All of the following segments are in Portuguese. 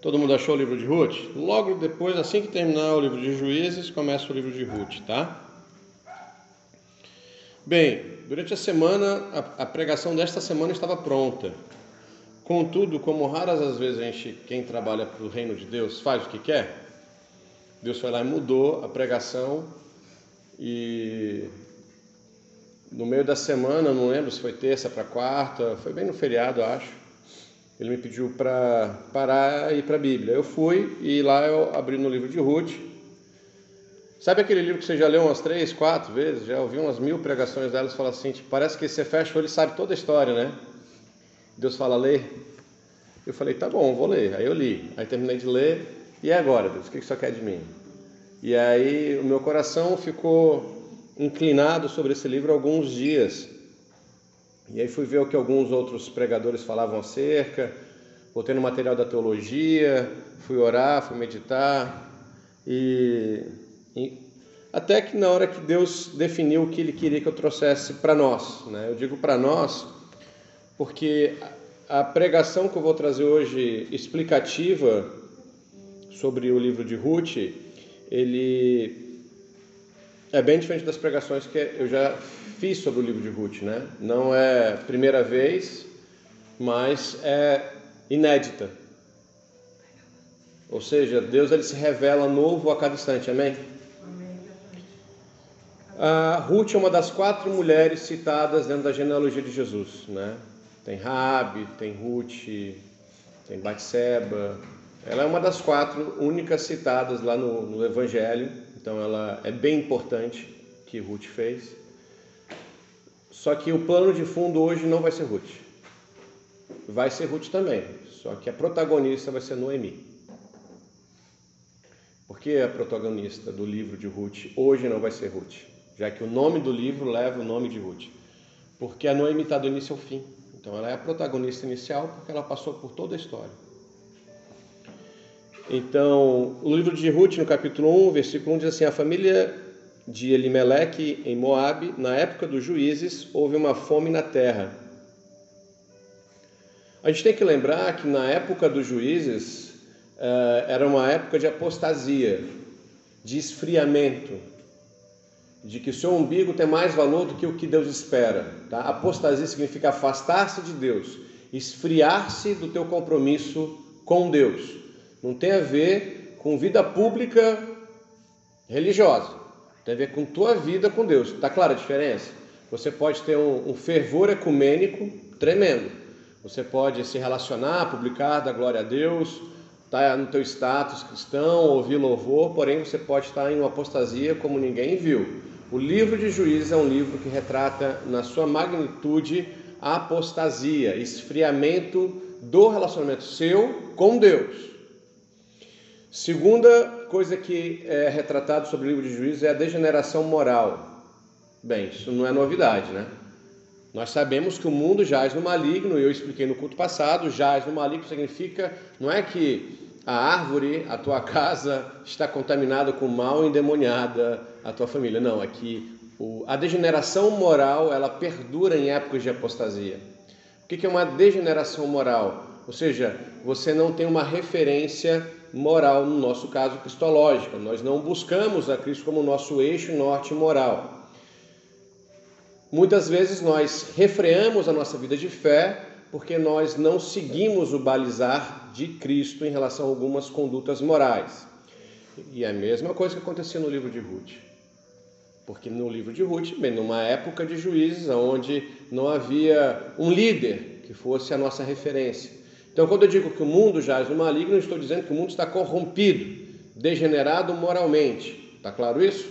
Todo mundo achou o livro de Ruth? Logo depois, assim que terminar o livro de Juízes, começa o livro de Ruth, tá? Bem, durante a semana, a, a pregação desta semana estava pronta. Contudo, como raras as vezes a gente, quem trabalha para o reino de Deus, faz o que quer, Deus foi lá e mudou a pregação e no meio da semana, não lembro se foi terça para quarta, foi bem no feriado, acho. Ele me pediu para parar e ir para a Bíblia. Eu fui e lá eu abri no livro de Ruth. Sabe aquele livro que você já leu umas três, quatro vezes? Já ouviu umas mil pregações delas fala assim: tipo, parece que você fecha o olho e sabe toda a história, né? Deus fala, lê. Eu falei, tá bom, vou ler. Aí eu li. Aí terminei de ler. E agora, Deus, o que você quer de mim? E aí o meu coração ficou inclinado sobre esse livro alguns dias. E aí fui ver o que alguns outros pregadores falavam acerca, voltei no material da teologia, fui orar, fui meditar e, e até que na hora que Deus definiu o que Ele queria que eu trouxesse para nós, né? Eu digo para nós porque a pregação que eu vou trazer hoje explicativa sobre o livro de Ruth, ele é bem diferente das pregações que eu já fiz sobre o livro de Ruth, né? Não é primeira vez, mas é inédita. Ou seja, Deus ele se revela novo a cada instante, amém? A Ruth é uma das quatro mulheres citadas dentro da genealogia de Jesus, né? Tem Rabi, tem Ruth, tem Batseba. Ela é uma das quatro únicas citadas lá no, no Evangelho, então ela é bem importante que Ruth fez. Só que o plano de fundo hoje não vai ser Ruth. Vai ser Ruth também, só que a protagonista vai ser Noemi. Por que a protagonista do livro de Ruth hoje não vai ser Ruth? Já que o nome do livro leva o nome de Ruth. Porque a Noemi está do início ao fim. Então ela é a protagonista inicial porque ela passou por toda a história. Então, o livro de Ruth, no capítulo 1, versículo 1, diz assim: A família de Elimeleque em Moabe, na época dos juízes, houve uma fome na terra. A gente tem que lembrar que na época dos juízes uh, era uma época de apostasia, de esfriamento, de que o seu umbigo tem mais valor do que o que Deus espera. Tá? Apostasia significa afastar-se de Deus, esfriar-se do teu compromisso com Deus. Não tem a ver com vida pública religiosa. Tem a ver com tua vida com Deus. Está clara a diferença? Você pode ter um, um fervor ecumênico tremendo. Você pode se relacionar, publicar, dar glória a Deus, estar tá no teu status cristão, ouvir louvor, porém você pode estar em uma apostasia como ninguém viu. O livro de Juízes é um livro que retrata na sua magnitude a apostasia, esfriamento do relacionamento seu com Deus. Segunda coisa que é retratado sobre o livro de Juízes é a degeneração moral. Bem, isso não é novidade, né? Nós sabemos que o mundo jaz no maligno, e eu expliquei no culto passado, jaz no maligno significa, não é que a árvore, a tua casa está contaminada com mal, endemoniada a tua família. Não, é que a degeneração moral ela perdura em épocas de apostasia. O que é uma degeneração moral? Ou seja, você não tem uma referência moral, no nosso caso cristológica. Nós não buscamos a Cristo como nosso eixo norte moral. Muitas vezes nós refreamos a nossa vida de fé porque nós não seguimos o balizar de Cristo em relação a algumas condutas morais. E é a mesma coisa que acontecia no livro de Ruth. Porque no livro de Ruth, bem, numa época de juízes, onde não havia um líder que fosse a nossa referência. Então, quando eu digo que o mundo jaz no maligno, estou dizendo que o mundo está corrompido, degenerado moralmente. Está claro isso?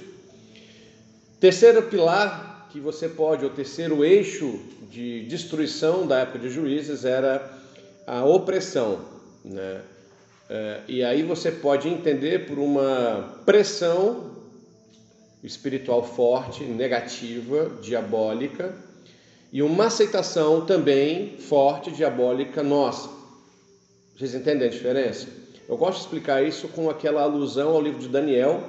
Terceiro pilar que você pode, o terceiro eixo de destruição da época de juízes era a opressão. Né? É, e aí você pode entender por uma pressão espiritual forte, negativa, diabólica, e uma aceitação também forte, diabólica nossa. Vocês entendem a diferença? Eu gosto de explicar isso com aquela alusão ao livro de Daniel,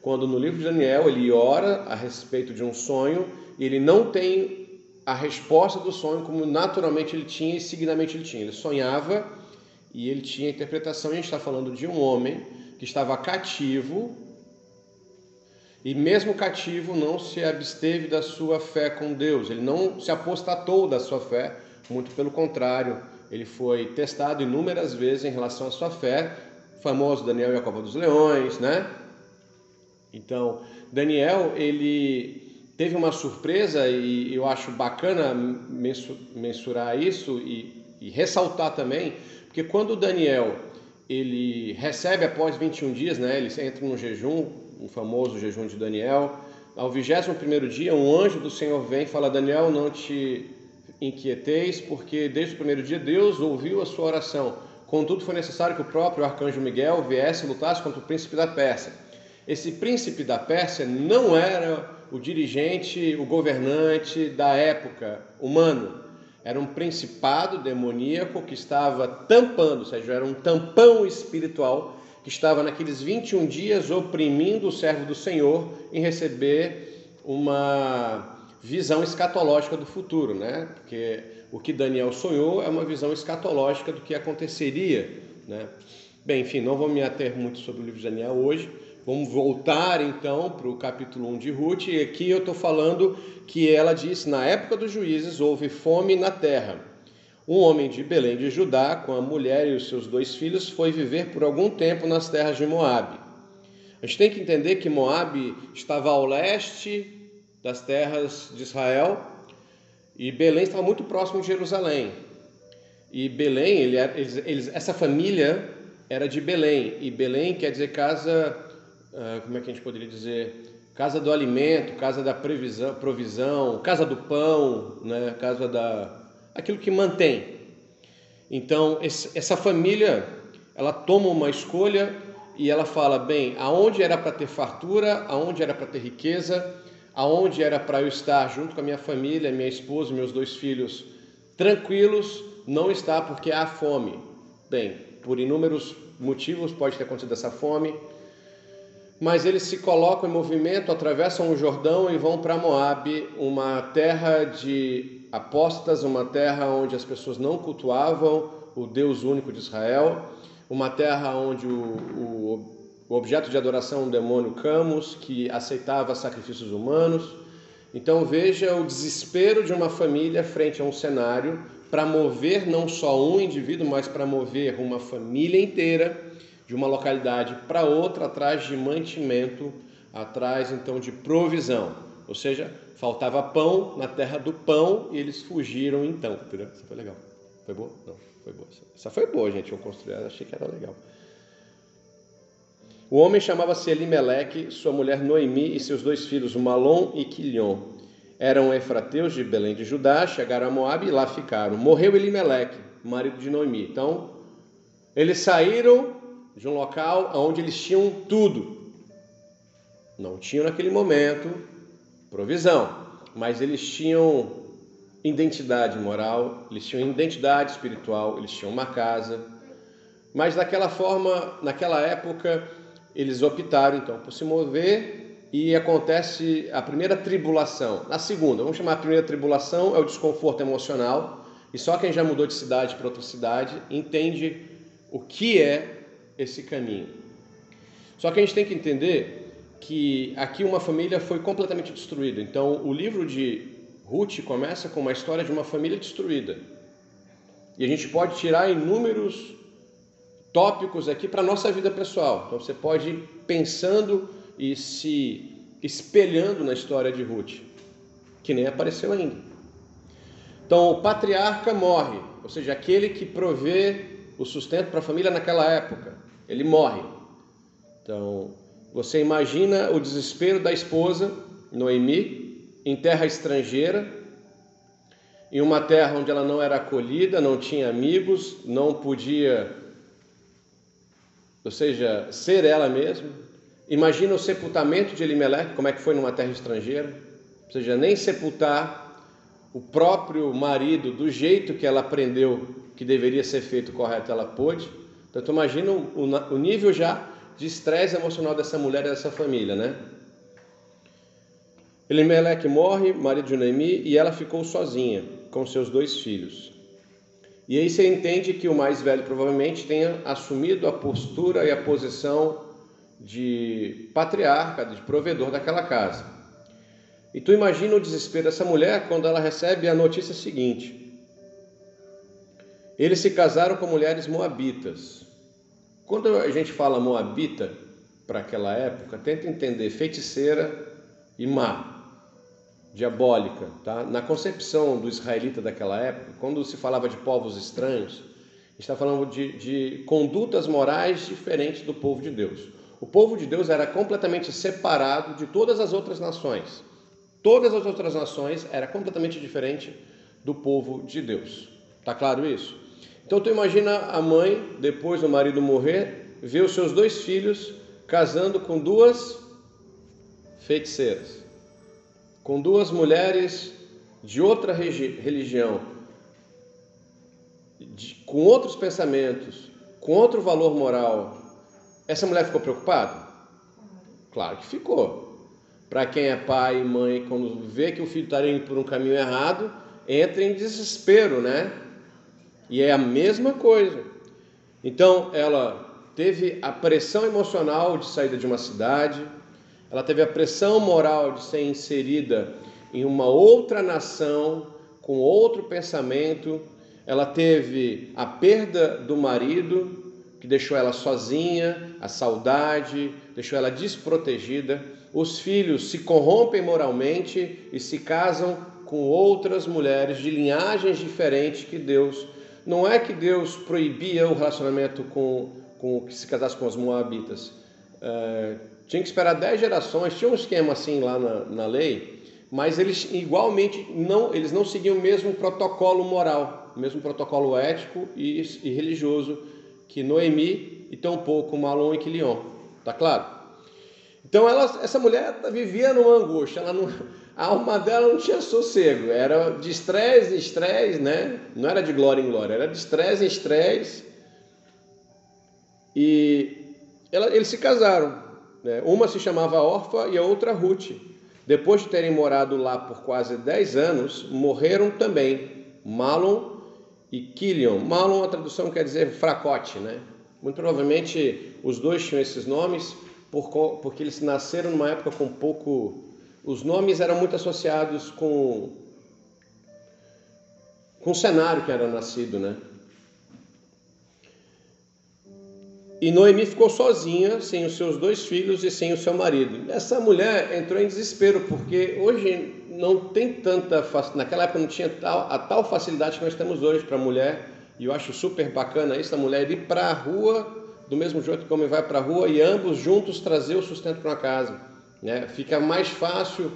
quando no livro de Daniel ele ora a respeito de um sonho e ele não tem a resposta do sonho como naturalmente ele tinha e seguidamente ele tinha. Ele sonhava e ele tinha interpretação. E a gente está falando de um homem que estava cativo e, mesmo cativo, não se absteve da sua fé com Deus. Ele não se apostatou da sua fé, muito pelo contrário, ele foi testado inúmeras vezes em relação à sua fé. O famoso Daniel e a Copa dos Leões, né? Então, Daniel, ele teve uma surpresa e eu acho bacana mensurar isso e, e ressaltar também, porque quando Daniel ele recebe após 21 dias, né, ele entra no jejum, o famoso jejum de Daniel, ao 21 dia, um anjo do Senhor vem e fala: Daniel, não te inquieteis, porque desde o primeiro dia Deus ouviu a sua oração. Contudo, foi necessário que o próprio arcanjo Miguel viesse e lutasse contra o príncipe da Pérsia. Esse príncipe da Pérsia não era o dirigente, o governante da época humano. Era um principado demoníaco que estava tampando, ou seja, era um tampão espiritual que estava naqueles 21 dias oprimindo o servo do Senhor em receber uma visão escatológica do futuro, né? Porque o que Daniel sonhou é uma visão escatológica do que aconteceria, né? Bem, enfim, não vou me ater muito sobre o livro de Daniel hoje, Vamos voltar então para o capítulo 1 de Ruth, e aqui eu estou falando que ela disse: Na época dos juízes houve fome na terra. Um homem de Belém de Judá, com a mulher e os seus dois filhos, foi viver por algum tempo nas terras de Moabe. A gente tem que entender que Moabe estava ao leste das terras de Israel e Belém estava muito próximo de Jerusalém. E Belém, ele eles, eles, essa família era de Belém, e Belém quer dizer casa ah, como é que a gente poderia dizer, casa do alimento, casa da previsão, provisão, casa do pão, né? casa da aquilo que mantém. Então essa família ela toma uma escolha e ela fala bem, aonde era para ter fartura, aonde era para ter riqueza, aonde era para eu estar junto com a minha família, minha esposa, meus dois filhos tranquilos, não está porque há fome. Bem, por inúmeros motivos pode ter acontecido essa fome mas eles se colocam em movimento, atravessam o Jordão e vão para Moabe, uma terra de apostas, uma terra onde as pessoas não cultuavam o Deus único de Israel, uma terra onde o, o, o objeto de adoração é um demônio Camus, que aceitava sacrifícios humanos. Então veja o desespero de uma família frente a um cenário para mover não só um indivíduo, mas para mover uma família inteira de uma localidade para outra atrás de mantimento, atrás então de provisão. Ou seja, faltava pão na terra do pão e eles fugiram então. Entendeu? Isso foi legal. Foi boa? Não, foi boa. Essa foi boa, gente. Eu construí, achei que era legal. O homem chamava-se Elimeleque, sua mulher Noemi e seus dois filhos, Malom e Quilion. Eram efrateus de Belém de Judá, chegaram a Moabe e lá ficaram. Morreu Elimeleque, marido de Noemi. Então, eles saíram de um local onde eles tinham tudo. Não tinham naquele momento provisão, mas eles tinham identidade moral, eles tinham identidade espiritual, eles tinham uma casa. Mas daquela forma, naquela época, eles optaram então por se mover e acontece a primeira tribulação. Na segunda, vamos chamar a primeira tribulação, é o desconforto emocional. E só quem já mudou de cidade para outra cidade entende o que é esse caminho. Só que a gente tem que entender que aqui uma família foi completamente destruída. Então, o livro de Ruth começa com uma história de uma família destruída. E a gente pode tirar inúmeros tópicos aqui para a nossa vida pessoal. Então, você pode ir pensando e se espelhando na história de Ruth, que nem apareceu ainda. Então, o patriarca morre, ou seja, aquele que provê o sustento para a família naquela época ele morre. Então, você imagina o desespero da esposa, Noemi, em terra estrangeira, em uma terra onde ela não era acolhida, não tinha amigos, não podia, ou seja, ser ela mesma. Imagina o sepultamento de Elimelech, como é que foi numa terra estrangeira, ou seja, nem sepultar o próprio marido do jeito que ela aprendeu que deveria ser feito correto, ela pôde. Então, tu imagina o, o nível já de estresse emocional dessa mulher e dessa família, né? Elimelec morre, marido de Noemi, e ela ficou sozinha com seus dois filhos. E aí você entende que o mais velho provavelmente tenha assumido a postura e a posição de patriarca, de provedor daquela casa. E tu imagina o desespero dessa mulher quando ela recebe a notícia seguinte: eles se casaram com mulheres moabitas. Quando a gente fala moabita para aquela época, tenta entender feiticeira e má, diabólica, tá? Na concepção do israelita daquela época, quando se falava de povos estranhos, está falando de, de condutas morais diferentes do povo de Deus. O povo de Deus era completamente separado de todas as outras nações. Todas as outras nações era completamente diferente do povo de Deus. Tá claro isso? Então tu imagina a mãe, depois do marido morrer, ver os seus dois filhos casando com duas feiticeiras, com duas mulheres de outra religião, de, com outros pensamentos, com outro valor moral, essa mulher ficou preocupada? Claro que ficou. Para quem é pai e mãe, quando vê que o filho está indo por um caminho errado, entra em desespero, né? E é a mesma coisa. Então, ela teve a pressão emocional de saída de uma cidade, ela teve a pressão moral de ser inserida em uma outra nação, com outro pensamento, ela teve a perda do marido, que deixou ela sozinha, a saudade, deixou ela desprotegida. Os filhos se corrompem moralmente e se casam com outras mulheres de linhagens diferentes que Deus. Não é que Deus proibia o relacionamento com, com que se casasse com os moabitas. É, tinha que esperar dez gerações, tinha um esquema assim lá na, na lei, mas eles igualmente não, eles não seguiam o mesmo protocolo moral, o mesmo protocolo ético e, e religioso que Noemi e tampouco Malon e Quilion. Tá claro? Então ela, essa mulher vivia numa angústia, ela não, a alma dela não tinha sossego, era de estresse em estresse, né? Não era de glória em glória, era de estresse em estresse. E ela, eles se casaram. Né? Uma se chamava Orfa e a outra Ruth. Depois de terem morado lá por quase 10 anos, morreram também Malon e Kilion. Malon, a tradução quer dizer fracote, né? Muito provavelmente os dois tinham esses nomes porque eles nasceram numa época com pouco. Os nomes eram muito associados com com o cenário que era nascido, né? E Noemi ficou sozinha, sem os seus dois filhos e sem o seu marido. Essa mulher entrou em desespero, porque hoje não tem tanta. Naquela época não tinha tal, a tal facilidade que nós temos hoje para a mulher, e eu acho super bacana isso, a mulher ir para a rua, do mesmo jeito que o homem vai para a rua, e ambos juntos trazer o sustento para casa. Né? Fica mais fácil,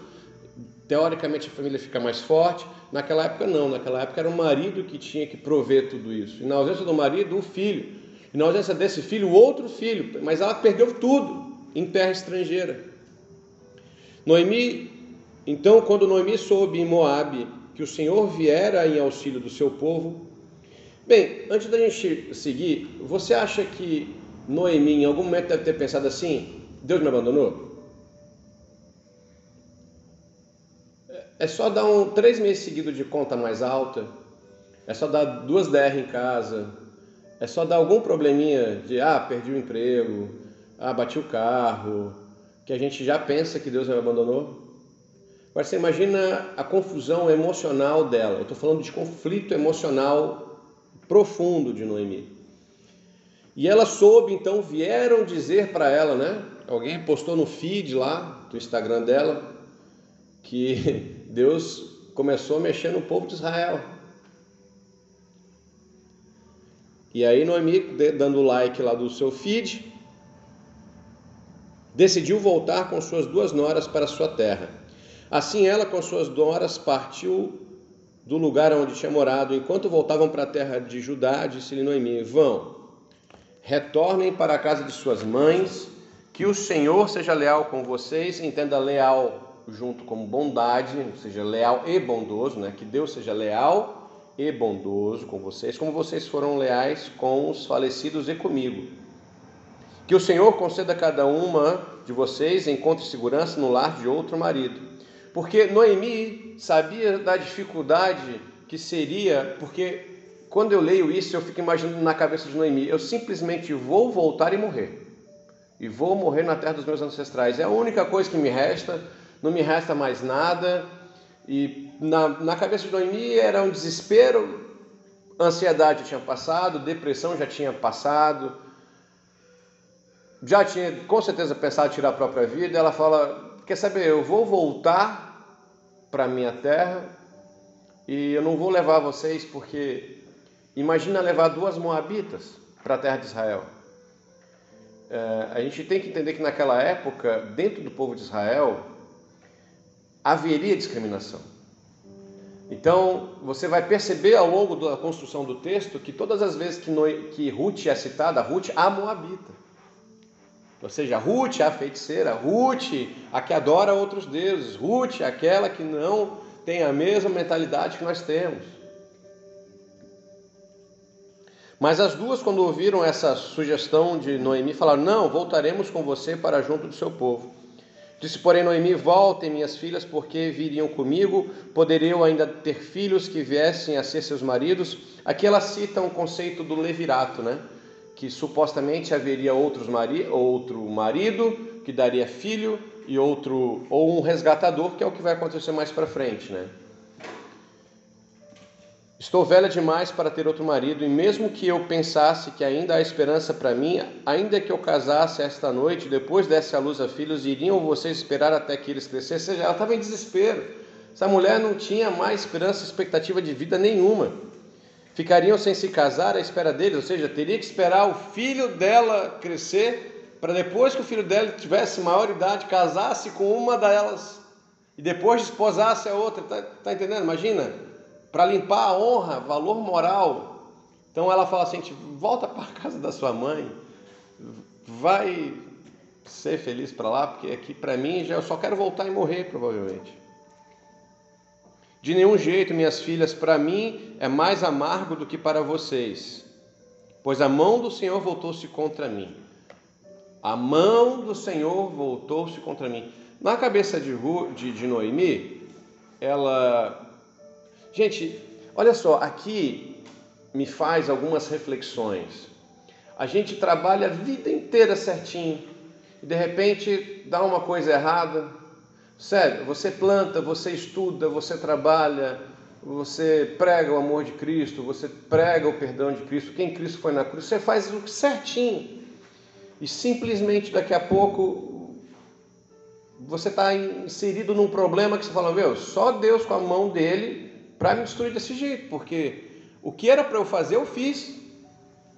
teoricamente a família fica mais forte. Naquela época não, naquela época era o marido que tinha que prover tudo isso. E na ausência do marido, o filho. E na ausência desse filho, outro filho. Mas ela perdeu tudo em terra estrangeira. Noemi então, quando Noemi soube em Moabe que o Senhor viera em auxílio do seu povo, bem, antes da gente seguir, você acha que Noemi em algum momento deve ter pensado assim: Deus me abandonou? É só dar um três meses seguidos de conta mais alta, é só dar duas DR em casa, é só dar algum probleminha de ah, perdi o emprego, ah, bati o carro, que a gente já pensa que Deus me abandonou. Agora você imagina a confusão emocional dela. Eu estou falando de conflito emocional profundo de Noemi. E ela soube, então vieram dizer para ela, né? Alguém postou no feed lá do Instagram dela que Deus começou a mexer no povo de Israel. E aí Noemi, dando like lá do seu feed, decidiu voltar com suas duas noras para sua terra. Assim ela, com suas noras, partiu do lugar onde tinha morado. Enquanto voltavam para a terra de Judá, disse-lhe Noemi: Vão, retornem para a casa de suas mães, que o Senhor seja leal com vocês. Entenda leal junto com bondade, ou seja, leal e bondoso, né? Que Deus seja leal e bondoso com vocês, como vocês foram leais com os falecidos e comigo. Que o Senhor conceda a cada uma de vocês encontre segurança no lar de outro marido porque Noemi sabia da dificuldade que seria, porque quando eu leio isso, eu fico imaginando na cabeça de Noemi, eu simplesmente vou voltar e morrer. E vou morrer na terra dos meus ancestrais. É a única coisa que me resta, não me resta mais nada. E na, na cabeça de Noemi era um desespero, ansiedade tinha passado, depressão já tinha passado, já tinha com certeza pensado em tirar a própria vida. Ela fala: Quer saber, eu vou voltar para minha terra e eu não vou levar vocês porque imagina levar duas moabitas para a terra de Israel. É, a gente tem que entender que naquela época, dentro do povo de Israel, haveria discriminação. Então, você vai perceber ao longo da construção do texto que todas as vezes que, que Ruth é citada, Ruth a Moabita. Ou seja, Ruth a feiticeira, Ruth a que adora outros deuses, Ruth aquela que não tem a mesma mentalidade que nós temos. Mas as duas, quando ouviram essa sugestão de Noemi, falaram: Não, voltaremos com você para junto do seu povo. Disse, porém, Noemi: Voltem, minhas filhas, porque viriam comigo. Poderei eu ainda ter filhos que viessem a ser seus maridos. Aqui ela cita um conceito do levirato, né? Que supostamente haveria outros mari outro marido que daria filho e outro ou um resgatador, que é o que vai acontecer mais para frente, né? Estou velha demais para ter outro marido, e mesmo que eu pensasse que ainda há esperança para mim, ainda que eu casasse esta noite, depois desse à luz a filhos, iriam vocês esperar até que eles crescessem? Ou seja, ela estava em desespero. Essa mulher não tinha mais esperança, expectativa de vida nenhuma. Ficariam sem se casar à espera deles, ou seja, teria que esperar o filho dela crescer, para depois que o filho dela tivesse maior idade, casasse com uma delas e depois desposasse a outra. Está tá entendendo? Imagina para limpar a honra, valor moral. Então ela fala assim: volta para casa da sua mãe, vai ser feliz para lá, porque aqui para mim já eu só quero voltar e morrer provavelmente. De nenhum jeito, minhas filhas, para mim é mais amargo do que para vocês, pois a mão do Senhor voltou-se contra mim. A mão do Senhor voltou-se contra mim. Na cabeça de, de, de Noemi, ela Gente, olha só, aqui me faz algumas reflexões. A gente trabalha a vida inteira certinho e de repente dá uma coisa errada. Sério, você planta, você estuda, você trabalha, você prega o amor de Cristo, você prega o perdão de Cristo, quem Cristo foi na cruz, você faz o certinho. E simplesmente daqui a pouco você está inserido num problema que você fala, meu, só Deus com a mão dele para me destruir desse jeito, porque o que era para eu fazer, eu fiz.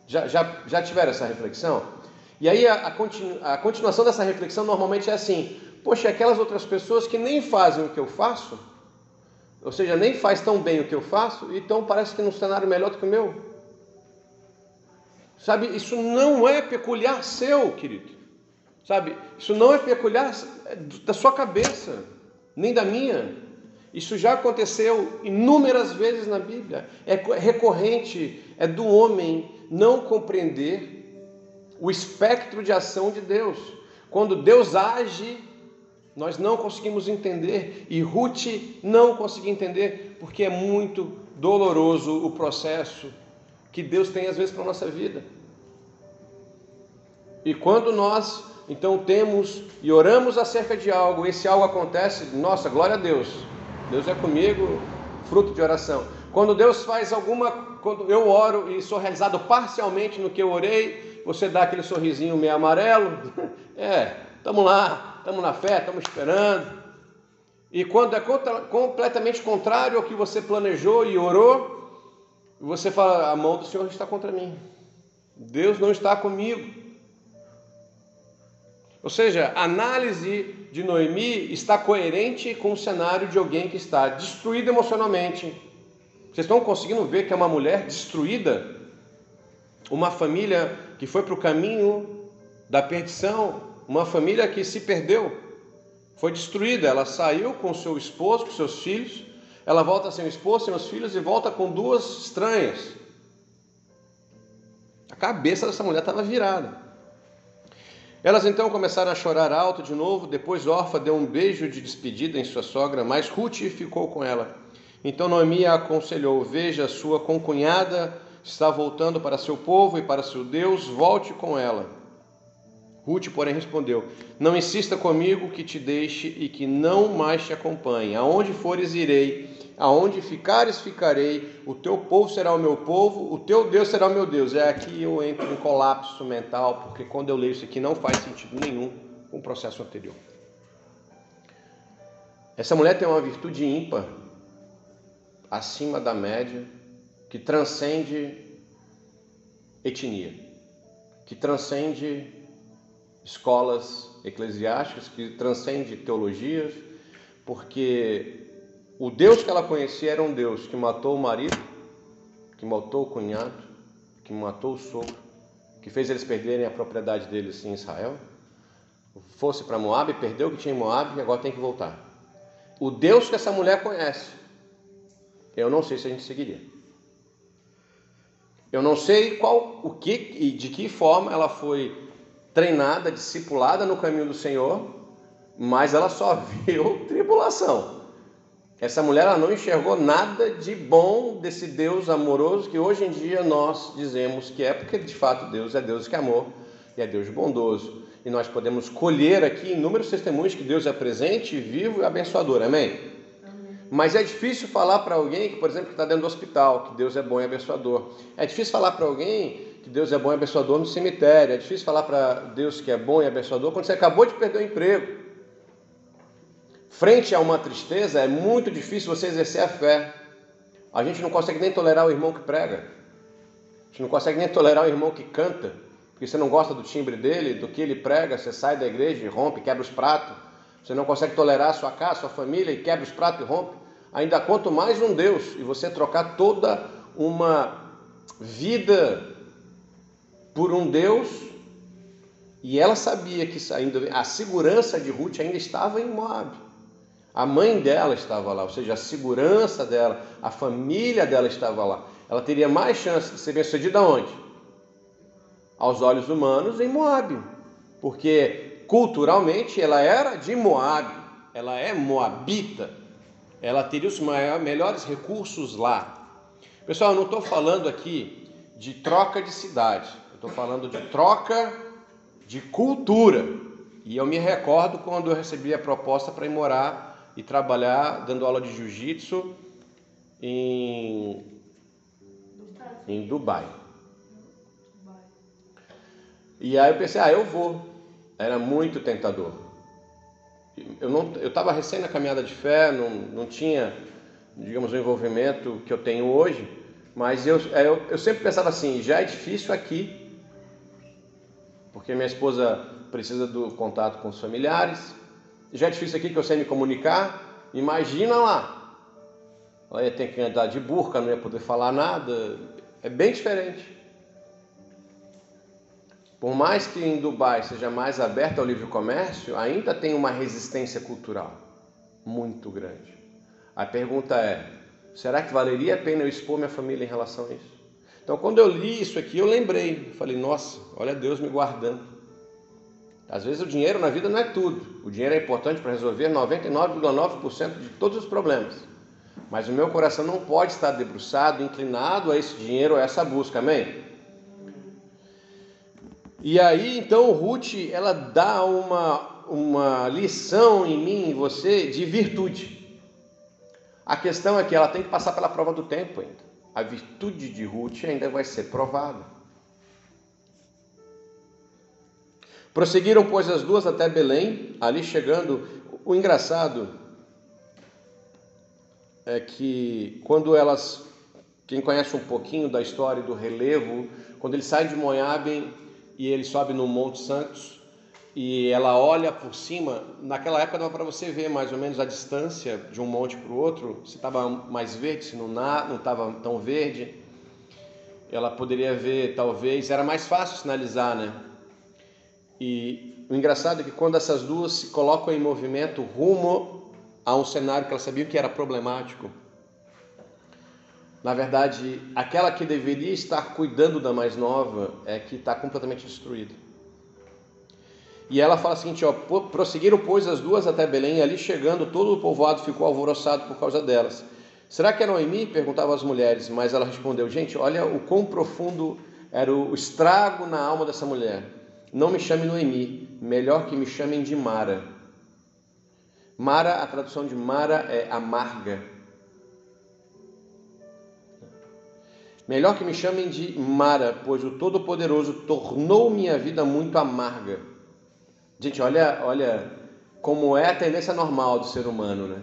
Já, já, já tiveram essa reflexão? E aí a, a, continu, a continuação dessa reflexão normalmente é assim: poxa, aquelas outras pessoas que nem fazem o que eu faço, ou seja, nem faz tão bem o que eu faço, então parece que num cenário melhor do que o meu. Sabe, isso não é peculiar seu, querido. Sabe, isso não é peculiar da sua cabeça, nem da minha. Isso já aconteceu inúmeras vezes na Bíblia. É recorrente, é do homem não compreender o espectro de ação de Deus. Quando Deus age, nós não conseguimos entender e Ruth não conseguia entender porque é muito doloroso o processo que Deus tem às vezes para a nossa vida. E quando nós então temos e oramos acerca de algo, esse algo acontece, nossa, glória a Deus. Deus é comigo, fruto de oração. Quando Deus faz alguma, quando eu oro e sou realizado parcialmente no que eu orei, você dá aquele sorrisinho meio amarelo, é, estamos lá, estamos na fé, estamos esperando. E quando é contra, completamente contrário ao que você planejou e orou, você fala: a mão do Senhor está contra mim. Deus não está comigo. Ou seja, a análise de Noemi está coerente com o cenário de alguém que está destruído emocionalmente. Vocês estão conseguindo ver que é uma mulher destruída? Uma família que foi para o caminho da perdição, uma família que se perdeu, foi destruída. Ela saiu com seu esposo, com seus filhos, ela volta sem o esposo, sem os filhos e volta com duas estranhas. A cabeça dessa mulher estava virada. Elas então começaram a chorar alto de novo. Depois Orfa deu um beijo de despedida em sua sogra, mas Ruth ficou com ela. Então Noemi a aconselhou: Veja, sua concunhada está voltando para seu povo e para seu Deus, volte com ela. Ruth, porém, respondeu: Não insista comigo que te deixe e que não mais te acompanhe. Aonde fores, irei. Aonde ficares, ficarei. O teu povo será o meu povo, o teu Deus será o meu Deus. É aqui eu entro em colapso mental, porque quando eu leio isso aqui não faz sentido nenhum com o processo anterior. Essa mulher tem uma virtude ímpar, acima da média, que transcende etnia, que transcende escolas eclesiásticas, que transcende teologias, porque o Deus que ela conhecia era um Deus que matou o marido, que matou o cunhado, que matou o sogro, que fez eles perderem a propriedade deles em Israel. Fosse para Moab, perdeu o que tinha em Moab e agora tem que voltar o Deus que essa mulher conhece, eu não sei se a gente seguiria. Eu não sei qual, o que e de que forma ela foi treinada, discipulada no caminho do Senhor, mas ela só viu tribulação. Essa mulher ela não enxergou nada de bom desse Deus amoroso que hoje em dia nós dizemos que é, porque de fato Deus é Deus que é amor e é Deus bondoso e nós podemos colher aqui inúmeros testemunhos que Deus é presente, vivo e abençoador. Amém? Amém. Mas é difícil falar para alguém que, por exemplo, está dentro do hospital, que Deus é bom e abençoador. É difícil falar para alguém que Deus é bom e abençoador no cemitério. É difícil falar para Deus que é bom e abençoador quando você acabou de perder o emprego. Frente a uma tristeza, é muito difícil você exercer a fé. A gente não consegue nem tolerar o irmão que prega. A gente não consegue nem tolerar o irmão que canta porque você não gosta do timbre dele, do que ele prega, você sai da igreja e rompe, quebra os pratos. Você não consegue tolerar a sua casa, sua família e quebra os pratos e rompe. Ainda quanto mais um Deus e você trocar toda uma vida por um Deus. E ela sabia que saindo a segurança de Ruth ainda estava em Moab. A mãe dela estava lá, ou seja, a segurança dela, a família dela estava lá. Ela teria mais chance de ser bem-sucedida onde? aos olhos humanos em Moab, porque culturalmente ela era de Moab, ela é moabita, ela teria os maiores, melhores recursos lá. Pessoal, eu não estou falando aqui de troca de cidade, estou falando de troca de cultura. E eu me recordo quando eu recebi a proposta para ir morar e trabalhar dando aula de jiu-jitsu em, em Dubai. E aí eu pensei, ah, eu vou. Era muito tentador. Eu não, eu estava recém na caminhada de fé, não, não tinha, digamos, o envolvimento que eu tenho hoje, mas eu, é, eu, eu sempre pensava assim, já é difícil aqui, porque minha esposa precisa do contato com os familiares, já é difícil aqui que eu sei me comunicar, imagina lá. Ela ia ter que andar de burca, não ia poder falar nada, é bem diferente. Por mais que em Dubai seja mais aberto ao livre comércio, ainda tem uma resistência cultural muito grande. A pergunta é: será que valeria a pena eu expor minha família em relação a isso? Então, quando eu li isso aqui, eu lembrei, falei: nossa, olha Deus me guardando. Às vezes o dinheiro na vida não é tudo. O dinheiro é importante para resolver 99,9% de todos os problemas. Mas o meu coração não pode estar debruçado, inclinado a esse dinheiro, a essa busca. Amém? E aí então Ruth ela dá uma, uma lição em mim, em você, de virtude. A questão é que ela tem que passar pela prova do tempo ainda. A virtude de Ruth ainda vai ser provada. Prosseguiram, pois, as duas até Belém, ali chegando. O engraçado é que quando elas, quem conhece um pouquinho da história do relevo, quando eles saem de Moabe e ele sobe no Monte Santos e ela olha por cima. Naquela época dava para você ver mais ou menos a distância de um monte para o outro, se estava mais verde, se não estava tão verde. Ela poderia ver, talvez, era mais fácil sinalizar, né? E o engraçado é que quando essas duas se colocam em movimento rumo a um cenário que elas sabiam que era problemático, na verdade, aquela que deveria estar cuidando da mais nova é que está completamente destruída. E ela fala o seguinte: ó, prosseguiram, pois, as duas até Belém, e ali chegando, todo o povoado ficou alvoroçado por causa delas. Será que é Noemi? perguntavam as mulheres, mas ela respondeu: Gente, olha o quão profundo era o estrago na alma dessa mulher. Não me chame Noemi, melhor que me chamem de Mara. Mara, a tradução de Mara é amarga. Melhor que me chamem de Mara, pois o Todo-Poderoso tornou minha vida muito amarga. Gente, olha, olha como é a tendência normal do ser humano, né?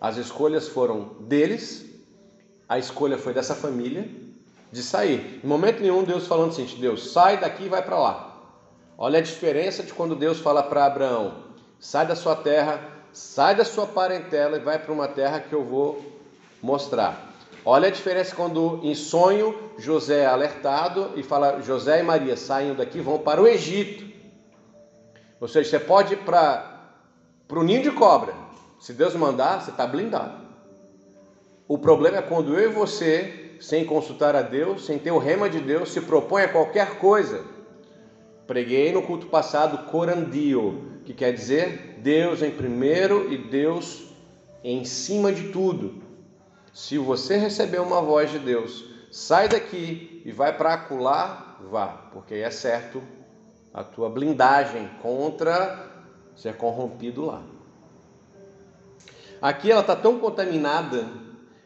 As escolhas foram deles, a escolha foi dessa família de sair. Em momento nenhum Deus falando assim, Deus, sai daqui e vai para lá. Olha a diferença de quando Deus fala para Abraão, sai da sua terra, sai da sua parentela e vai para uma terra que eu vou mostrar. Olha a diferença quando em sonho José é alertado e fala, José e Maria saiam daqui, vão para o Egito. Ou seja, você pode ir para para o ninho de cobra. Se Deus mandar, você está blindado. O problema é quando eu e você, sem consultar a Deus, sem ter o rema de Deus, se propõe a qualquer coisa. Preguei no culto passado corandio, que quer dizer Deus em primeiro e Deus em cima de tudo. Se você receber uma voz de Deus, sai daqui e vai para acular, vá, porque é certo a tua blindagem contra ser corrompido lá. Aqui ela está tão contaminada,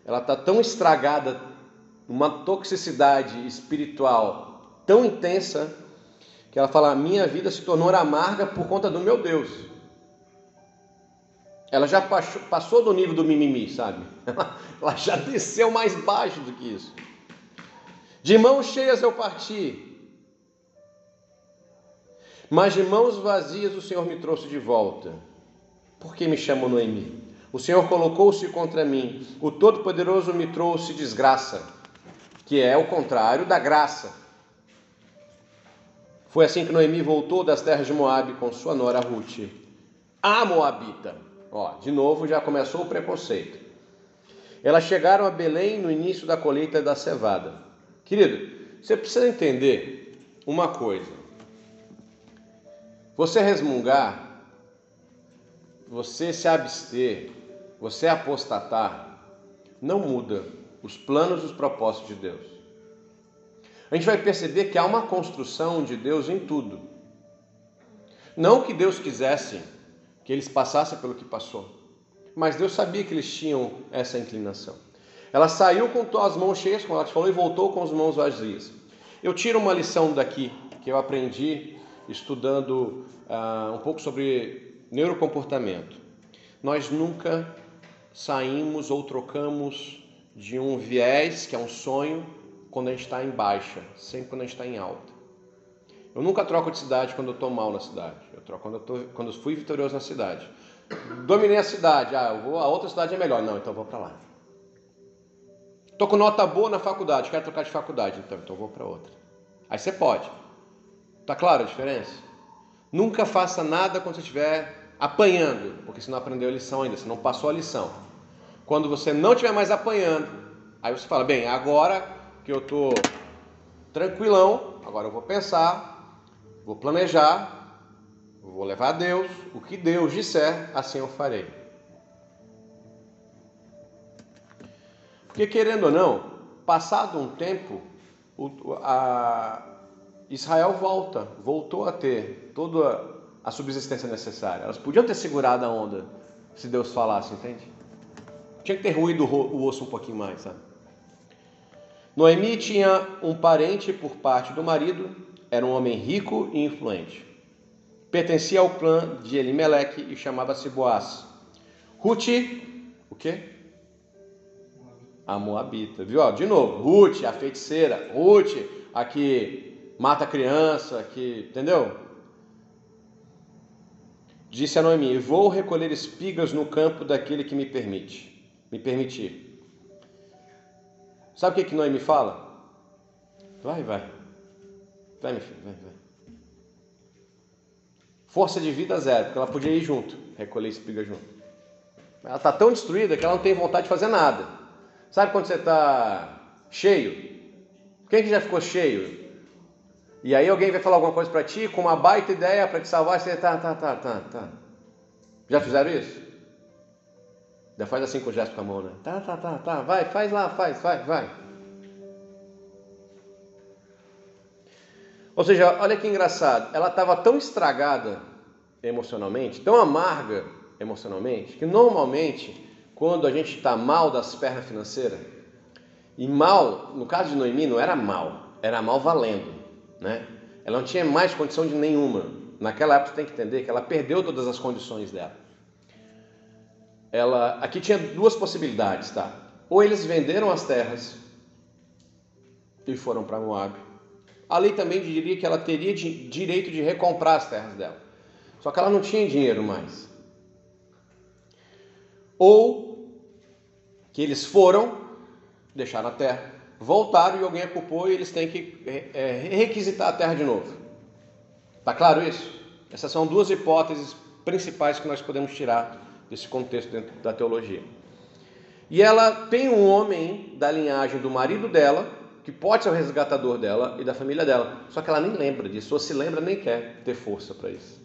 ela está tão estragada, uma toxicidade espiritual tão intensa, que ela fala: minha vida se tornou amarga por conta do meu Deus. Ela já passou do nível do mimimi, sabe? Ela já desceu mais baixo do que isso. De mãos cheias eu parti, mas de mãos vazias o Senhor me trouxe de volta. Por que me chamam Noemi? O Senhor colocou-se contra mim, o Todo-Poderoso me trouxe desgraça, que é o contrário da graça. Foi assim que Noemi voltou das terras de Moabe com sua nora Ruth, a Moabita. Ó, de novo já começou o preconceito. Elas chegaram a Belém no início da colheita da cevada. Querido, você precisa entender uma coisa. Você resmungar, você se abster, você apostatar, não muda os planos e os propósitos de Deus. A gente vai perceber que há uma construção de Deus em tudo. Não que Deus quisesse que eles passassem pelo que passou, mas Deus sabia que eles tinham essa inclinação. Ela saiu com as mãos cheias, como ela te falou, e voltou com as mãos vazias. Eu tiro uma lição daqui que eu aprendi estudando uh, um pouco sobre neurocomportamento. Nós nunca saímos ou trocamos de um viés, que é um sonho, quando a gente está em baixa, sempre quando a gente está em alta. Eu nunca troco de cidade quando eu estou mal na cidade. Eu troco quando eu, tô, quando eu fui vitorioso na cidade. Dominei a cidade, ah, eu vou, a outra cidade é melhor. Não, então vou para lá. Estou com nota boa na faculdade, quero trocar de faculdade, então, então vou para outra. Aí você pode. Tá claro a diferença? Nunca faça nada quando você estiver apanhando, porque você não aprendeu a lição ainda, você não passou a lição. Quando você não estiver mais apanhando, aí você fala: bem, agora que eu estou tranquilão, agora eu vou pensar, vou planejar, vou levar a Deus, o que Deus disser, assim eu farei. Porque querendo ou não, passado um tempo, Israel volta, voltou a ter toda a subsistência necessária. Elas podiam ter segurado a onda se Deus falasse, entende? Tinha que ter ruído o osso um pouquinho mais, sabe? Noemi tinha um parente por parte do marido, era um homem rico e influente. Pertencia ao clã de Elimeleque e chamava-se Boaz. Ruth, o quê? A Moabita, viu? de novo, Ruth, a feiticeira, Ruth, aqui mata a criança, que, entendeu? Disse a Noemi: Vou recolher espigas no campo daquele que me permite, me permitir. Sabe o que que Noemi fala? Vai, vai. Vai, meu filho, vai, vai. Força de vida zero, porque ela podia ir junto, recolher espigas junto. Ela está tão destruída que ela não tem vontade de fazer nada. Sabe quando você está cheio? Quem que já ficou cheio? E aí alguém vai falar alguma coisa para ti com uma baita ideia para te salvar, você tá, tá, tá, tá, tá. Já fizeram isso? Já faz assim com o gesto com a mão, né? Tá, tá, tá, tá. Vai, faz lá, faz, vai, vai. Ou seja, olha que engraçado. Ela estava tão estragada emocionalmente, tão amarga emocionalmente, que normalmente, quando a gente está mal das pernas financeiras, e mal, no caso de Noemi, não era mal, era mal valendo, né? Ela não tinha mais condição de nenhuma. Naquela época você tem que entender que ela perdeu todas as condições dela. Ela, aqui tinha duas possibilidades, tá? Ou eles venderam as terras e foram para Moab. A lei também diria que ela teria direito de recomprar as terras dela. Só que ela não tinha dinheiro mais. Ou que eles foram, deixaram a terra, voltaram e alguém a culpou e eles têm que é, requisitar a terra de novo. Tá claro isso? Essas são duas hipóteses principais que nós podemos tirar desse contexto dentro da teologia. E ela tem um homem da linhagem do marido dela, que pode ser o resgatador dela e da família dela, só que ela nem lembra disso, ou se lembra, nem quer ter força para isso.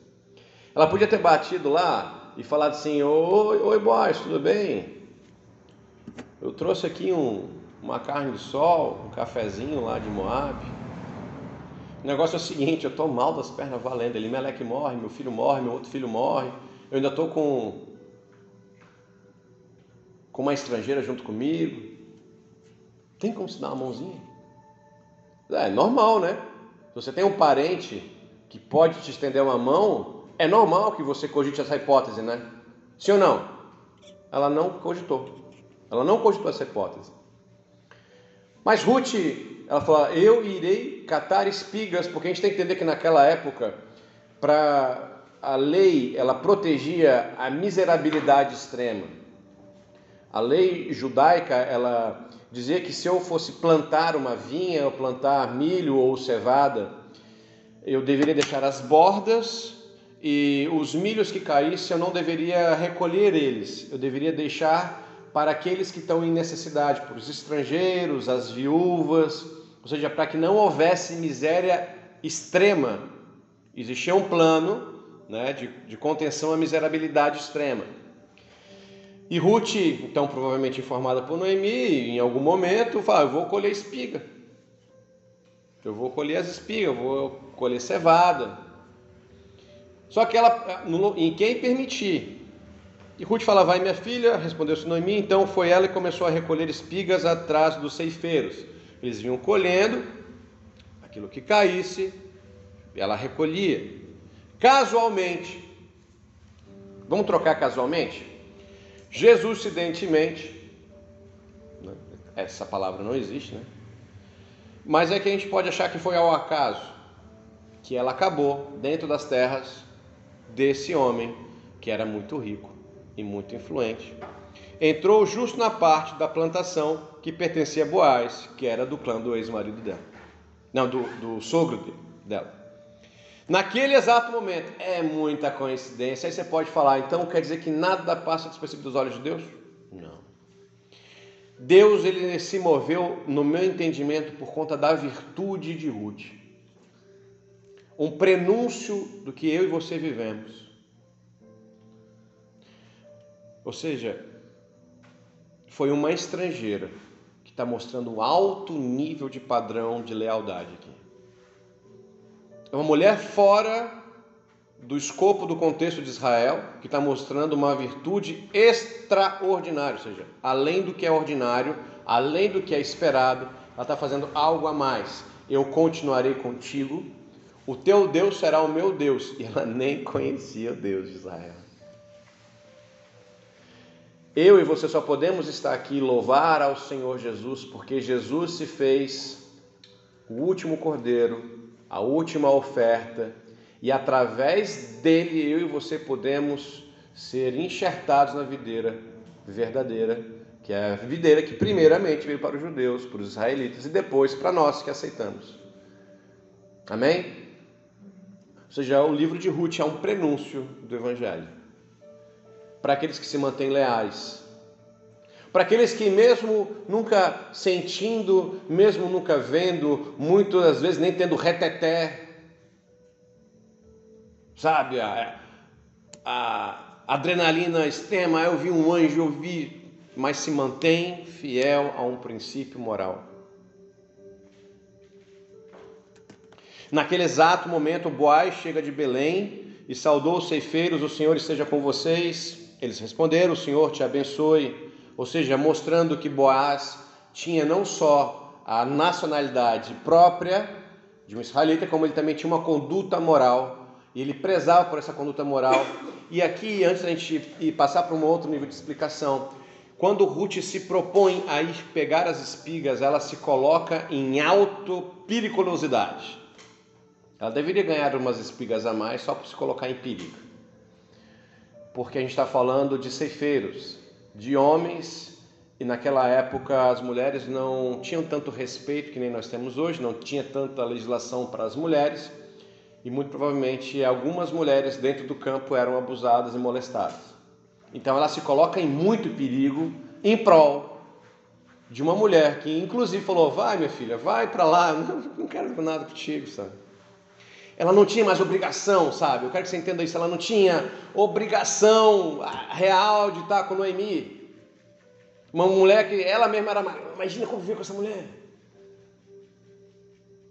Ela podia ter batido lá e falado assim: Oi, oi, boys, tudo bem? Eu trouxe aqui um, uma carne de sol, um cafezinho lá de Moab. O negócio é o seguinte: eu estou mal das pernas valendo. Elimelec morre, meu filho morre, meu outro filho morre. Eu ainda estou com com uma estrangeira junto comigo. Tem como se dar uma mãozinha? É normal, né? Se você tem um parente que pode te estender uma mão, é normal que você cogite essa hipótese, né? Sim ou não? Ela não cogitou. Ela não cogitou essa hipótese. Mas Ruth, ela fala: Eu irei catar espigas, porque a gente tem que entender que naquela época, para a lei, ela protegia a miserabilidade extrema. A lei judaica, ela dizia que se eu fosse plantar uma vinha, ou plantar milho ou cevada, eu deveria deixar as bordas e os milhos que caíssem eu não deveria recolher eles, eu deveria deixar para aqueles que estão em necessidade, para os estrangeiros, as viúvas, ou seja, para que não houvesse miséria extrema. Existia um plano né, de, de contenção à miserabilidade extrema. E Ruth, então provavelmente informada por Noemi, em algum momento, fala: Eu vou colher espiga. Eu vou colher as espigas, eu vou colher cevada. Só que ela, em quem permitir. E Ruth fala: Vai, minha filha, respondeu-se Noemi. Então foi ela e começou a recolher espigas atrás dos ceifeiros. Eles vinham colhendo aquilo que caísse, ela recolhia. Casualmente, vamos trocar casualmente? Jesus, incidentemente, né? essa palavra não existe, né? Mas é que a gente pode achar que foi ao acaso que ela acabou dentro das terras desse homem que era muito rico e muito influente. Entrou justo na parte da plantação que pertencia a Boaz, que era do clã do ex-marido dela. Não, do, do sogro dela. Naquele exato momento, é muita coincidência. Aí você pode falar, então quer dizer que nada passa despercebido dos olhos de Deus? Não. Deus ele se moveu, no meu entendimento, por conta da virtude de Ruth. Um prenúncio do que eu e você vivemos. Ou seja, foi uma estrangeira que está mostrando um alto nível de padrão de lealdade. É uma mulher fora do escopo do contexto de Israel, que está mostrando uma virtude extraordinária, ou seja, além do que é ordinário, além do que é esperado, ela está fazendo algo a mais. Eu continuarei contigo, o teu Deus será o meu Deus. E ela nem conhecia o Deus de Israel. Eu e você só podemos estar aqui louvar ao Senhor Jesus, porque Jesus se fez o último cordeiro a última oferta, e através dele eu e você podemos ser enxertados na videira verdadeira, que é a videira que primeiramente veio para os judeus, para os israelitas e depois para nós que aceitamos. Amém? Ou seja, o livro de Ruth é um prenúncio do evangelho. Para aqueles que se mantêm leais, para aqueles que, mesmo nunca sentindo, mesmo nunca vendo, muitas vezes nem tendo reteté, sabe, a, a, adrenalina extrema, eu vi um anjo, eu vi, mas se mantém fiel a um princípio moral. Naquele exato momento, Boaz chega de Belém e saudou os ceifeiros: O Senhor esteja com vocês. Eles responderam: O Senhor te abençoe. Ou seja, mostrando que Boaz tinha não só a nacionalidade própria de um israelita, como ele também tinha uma conduta moral. E ele prezava por essa conduta moral. E aqui, antes da gente ir passar para um outro nível de explicação, quando Ruth se propõe a ir pegar as espigas, ela se coloca em auto-periculosidade. Ela deveria ganhar umas espigas a mais só para se colocar em perigo. Porque a gente está falando de ceifeiros, de homens, e naquela época as mulheres não tinham tanto respeito que nem nós temos hoje, não tinha tanta legislação para as mulheres, e muito provavelmente algumas mulheres dentro do campo eram abusadas e molestadas. Então ela se coloca em muito perigo em prol de uma mulher que inclusive falou: "Vai, minha filha, vai para lá, não, quero nada contigo, sabe?" Ela não tinha mais obrigação, sabe? Eu quero que você entenda isso. Ela não tinha obrigação real de estar com Noemi. Uma mulher que ela mesma era. Imagina conviver com essa mulher.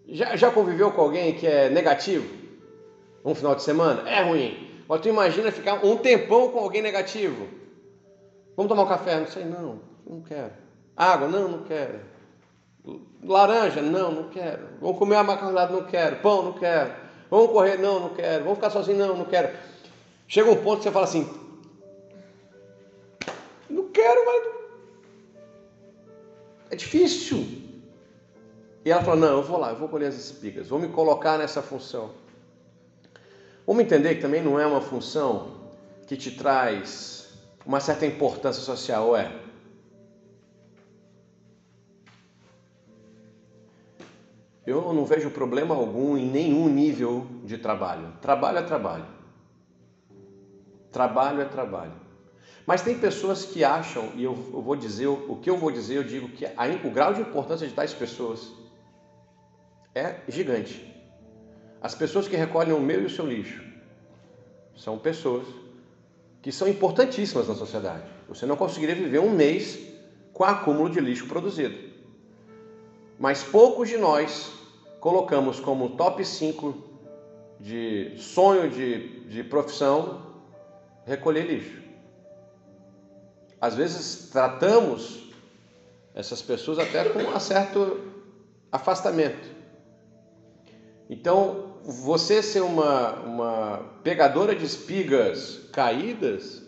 Já, já conviveu com alguém que é negativo? Um final de semana? É ruim. Mas tu imagina ficar um tempão com alguém negativo. Vamos tomar um café? Não sei, não. Não quero. Água? Não, não quero. Laranja? Não, não quero. Vamos comer uma macarronada? Não quero. Pão? Não quero. Vamos correr? Não, não quero. Vamos ficar sozinho? Não, não quero. Chega um ponto que você fala assim: Não quero, mas. É difícil. E ela fala: Não, eu vou lá, eu vou colher as espigas, vou me colocar nessa função. Vamos entender que também não é uma função que te traz uma certa importância social, é? Eu não vejo problema algum em nenhum nível de trabalho. Trabalho é trabalho. Trabalho é trabalho. Mas tem pessoas que acham, e eu, vou dizer, o que eu vou dizer, eu digo que a, o grau de importância de tais pessoas é gigante. As pessoas que recolhem o meu e o seu lixo são pessoas que são importantíssimas na sociedade. Você não conseguiria viver um mês com o acúmulo de lixo produzido. Mas poucos de nós colocamos como top 5 de sonho de, de profissão recolher lixo. Às vezes tratamos essas pessoas até com um certo afastamento. Então, você ser uma, uma pegadora de espigas caídas,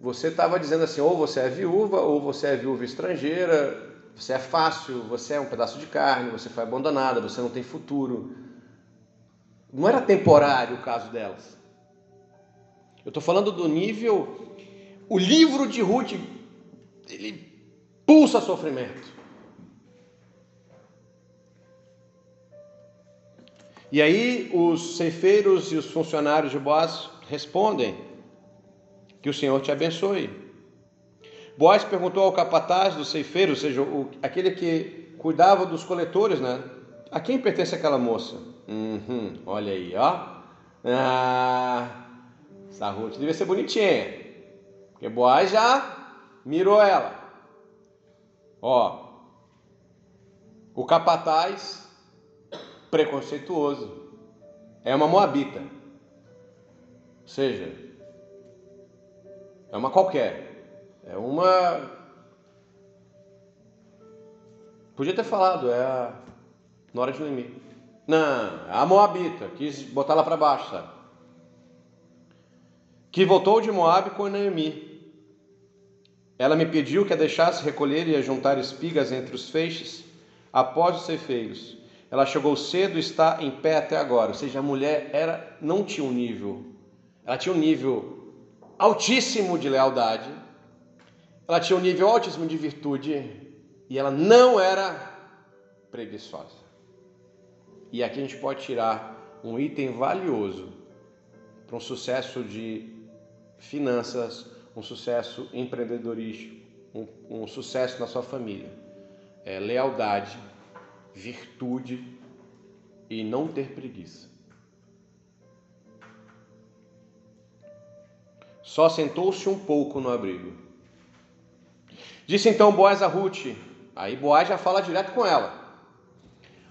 você estava dizendo assim: ou você é viúva, ou você é viúva estrangeira, você é fácil, você é um pedaço de carne, você foi abandonada, você não tem futuro. Não era temporário o caso delas. Eu estou falando do nível. O livro de Ruth, ele pulsa sofrimento. E aí os ceifeiros e os funcionários de Boaz respondem: Que o Senhor te abençoe. Boaz perguntou ao capataz dos ceifeiros, ou seja, o, aquele que cuidava dos coletores, né? A quem pertence aquela moça? Uhum, olha aí, ó. Ah, essa Ruth devia ser bonitinha. Porque Boaz já mirou ela. Ó, o capataz preconceituoso é uma moabita. Ou seja, é uma qualquer. É uma. Podia ter falado, é a Nora de Noemi. Não, a Moabita, quis botar lá para baixo, sabe? Que voltou de Moab com Noemi. Ela me pediu que a deixasse recolher e juntar espigas entre os feixes após os ceifeiros. Ela chegou cedo e está em pé até agora. Ou seja, a mulher era, não tinha um nível, ela tinha um nível altíssimo de lealdade, ela tinha um nível altíssimo de virtude e ela não era preguiçosa. E aqui a gente pode tirar um item valioso para um sucesso de finanças, um sucesso empreendedorístico, um, um sucesso na sua família. É lealdade, virtude e não ter preguiça. Só sentou-se um pouco no abrigo. Disse então Boaz a Ruth, aí Boaz já fala direto com ela.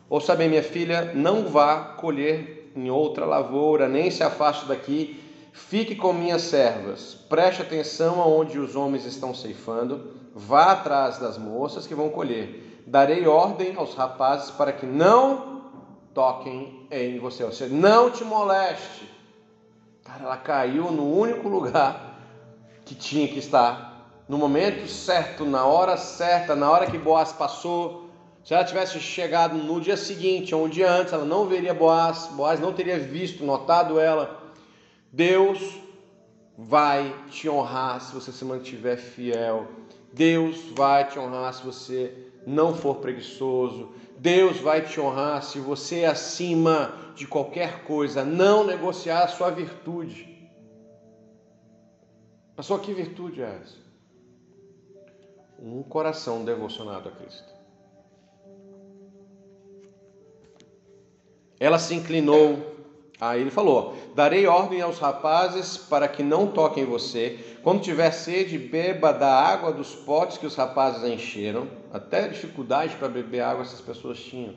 Ouça bem, minha filha, não vá colher em outra lavoura, nem se afaste daqui, fique com minhas servas, preste atenção aonde os homens estão ceifando, vá atrás das moças que vão colher. Darei ordem aos rapazes para que não toquem em você, ou seja, não te moleste. Cara, ela caiu no único lugar que tinha que estar, no momento certo, na hora certa, na hora que Boaz passou. Se ela tivesse chegado no dia seguinte ou um dia antes, ela não veria Boaz, Boaz não teria visto, notado ela. Deus vai te honrar se você se mantiver fiel. Deus vai te honrar se você não for preguiçoso. Deus vai te honrar se você, acima de qualquer coisa, não negociar a sua virtude. A sua que virtude é essa? Um coração devocionado a Cristo. Ela se inclinou Aí ele falou: Darei ordem aos rapazes para que não toquem você. Quando tiver sede, beba da água dos potes que os rapazes encheram. Até dificuldade para beber água essas pessoas tinham.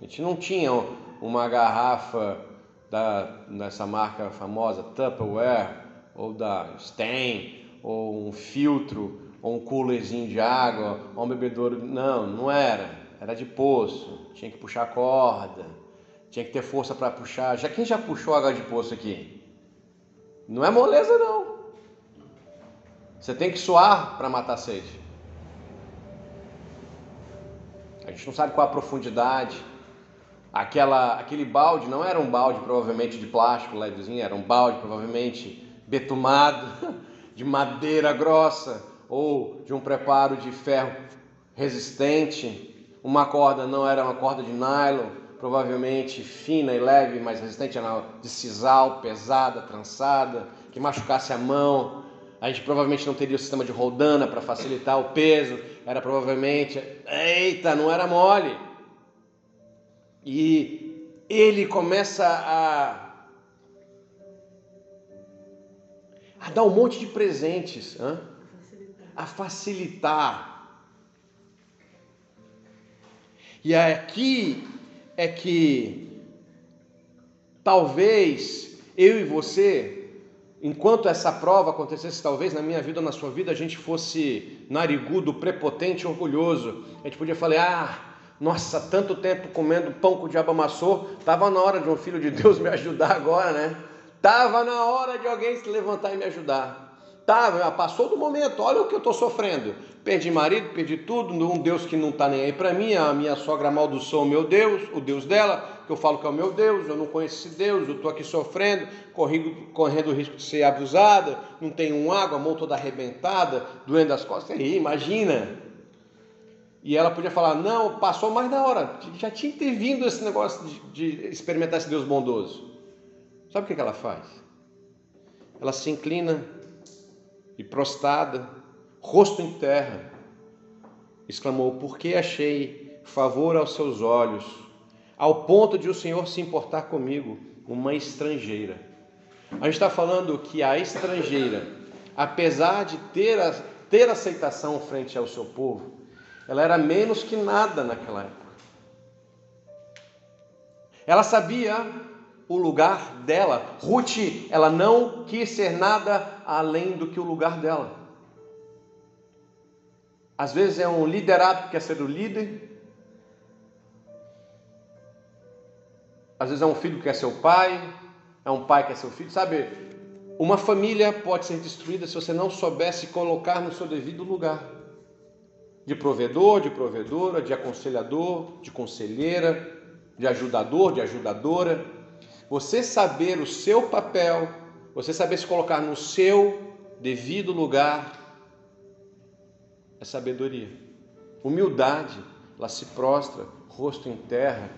A gente não tinha uma garrafa da, dessa marca famosa Tupperware, ou da Stain, ou um filtro, ou um coolerzinho de água, ou um bebedouro. Não, não era. Era de poço. Tinha que puxar corda tinha que ter força para puxar. Já quem já puxou água de poço aqui? Não é moleza não. Você tem que suar para matar a sede. A gente não sabe qual a profundidade. Aquela, aquele balde não era um balde provavelmente de plástico levezinho, era um balde provavelmente betumado, de madeira grossa ou de um preparo de ferro resistente. Uma corda não era uma corda de nylon, provavelmente fina e leve, mas resistente de sisal, pesada, trançada, que machucasse a mão. A gente provavelmente não teria o sistema de roldana para facilitar o peso, era provavelmente, eita, não era mole. E ele começa a a dar um monte de presentes, hein? A facilitar. E aqui é que talvez eu e você, enquanto essa prova acontecesse, talvez na minha vida ou na sua vida, a gente fosse narigudo, prepotente, orgulhoso. A gente podia falar, ah, nossa, tanto tempo comendo pão que o diabo amassou, estava na hora de um filho de Deus me ajudar agora, né? Estava na hora de alguém se levantar e me ajudar. Tá, passou do momento, olha o que eu estou sofrendo. Perdi marido, perdi tudo, um Deus que não está nem aí para mim, a minha sogra amaldiçoou o meu Deus, o Deus dela, que eu falo que é o meu Deus, eu não conheço esse Deus, eu estou aqui sofrendo, correndo, correndo o risco de ser abusada, não tenho água, a mão toda arrebentada, doendo as costas. E imagina! E ela podia falar, não, passou mais da hora, já tinha que ter vindo esse negócio de, de experimentar esse Deus bondoso. Sabe o que ela faz? Ela se inclina e prostrada, rosto em terra, exclamou: Por que achei favor aos seus olhos, ao ponto de o Senhor se importar comigo, uma estrangeira? A gente está falando que a estrangeira, apesar de ter, a, ter aceitação frente ao seu povo, ela era menos que nada naquela época. Ela sabia o lugar dela. Ruth, ela não quis ser nada além do que o lugar dela. Às vezes é um liderado que quer ser o líder. Às vezes é um filho que quer ser o pai, é um pai que quer ser o filho, sabe? Uma família pode ser destruída se você não soubesse colocar no seu devido lugar. De provedor, de provedora, de aconselhador, de conselheira, de ajudador, de ajudadora. Você saber o seu papel, você saber se colocar no seu devido lugar, é sabedoria. Humildade, ela se prostra, rosto em terra.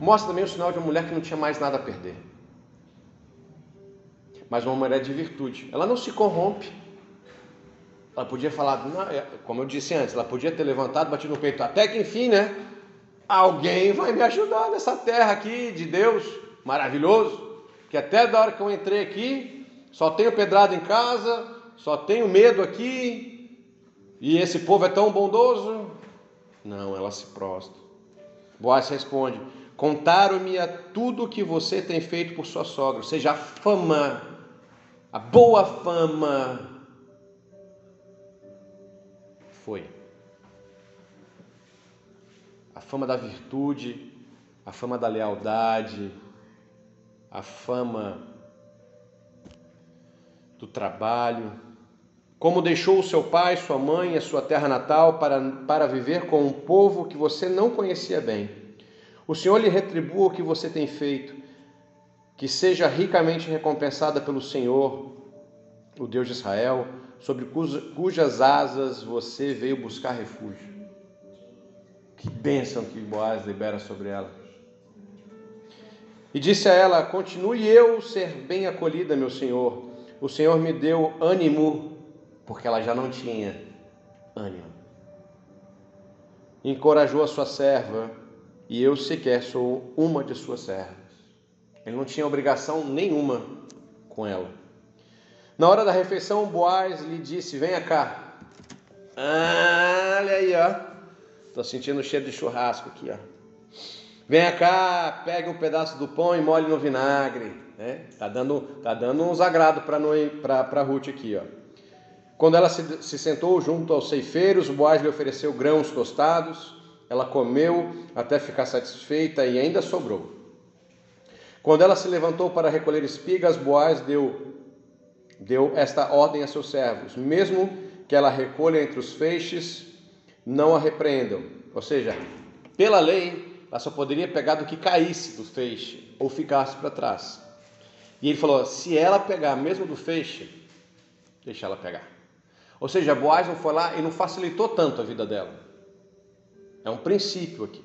Mostra também o sinal de uma mulher que não tinha mais nada a perder. Mas uma mulher de virtude. Ela não se corrompe. Ela podia falar, é, como eu disse antes, ela podia ter levantado, batido no peito, até que enfim, né? Alguém vai me ajudar nessa terra aqui de Deus, maravilhoso. que até da hora que eu entrei aqui, só tenho pedrada em casa, só tenho medo aqui, e esse povo é tão bondoso. Não, ela se prostra. Boaz responde: Contaram-me a tudo que você tem feito por sua sogra, ou seja, a fama, a boa fama. Foi. A fama da virtude, a fama da lealdade, a fama do trabalho, como deixou o seu pai, sua mãe, a sua terra natal para, para viver com um povo que você não conhecia bem. O Senhor lhe retribua o que você tem feito, que seja ricamente recompensada pelo Senhor, o Deus de Israel, sobre cujas asas você veio buscar refúgio. Que bênção que Boaz libera sobre ela. E disse a ela: Continue eu ser bem acolhida, meu senhor. O Senhor me deu ânimo porque ela já não tinha ânimo. Encorajou a sua serva, e eu sequer sou uma de suas servas. Ele não tinha obrigação nenhuma com ela. Na hora da refeição, Boaz lhe disse: Venha cá. olha aí, ó. Estou sentindo o cheiro de churrasco aqui, ó. Venha cá, pegue um pedaço do pão e molhe no vinagre. Né? Tá dando, tá dando uns agrado para Ruth aqui, ó. Quando ela se, se sentou junto aos ceifeiros, Boaz lhe ofereceu grãos tostados. Ela comeu até ficar satisfeita e ainda sobrou. Quando ela se levantou para recolher espigas, Boaz deu, deu esta ordem a seus servos: mesmo que ela recolha entre os feixes, não a repreendam. Ou seja, pela lei, ela só poderia pegar do que caísse do feixe ou ficasse para trás. E ele falou: se ela pegar mesmo do feixe, deixa ela pegar. Ou seja, Boaz não foi lá e não facilitou tanto a vida dela. É um princípio aqui.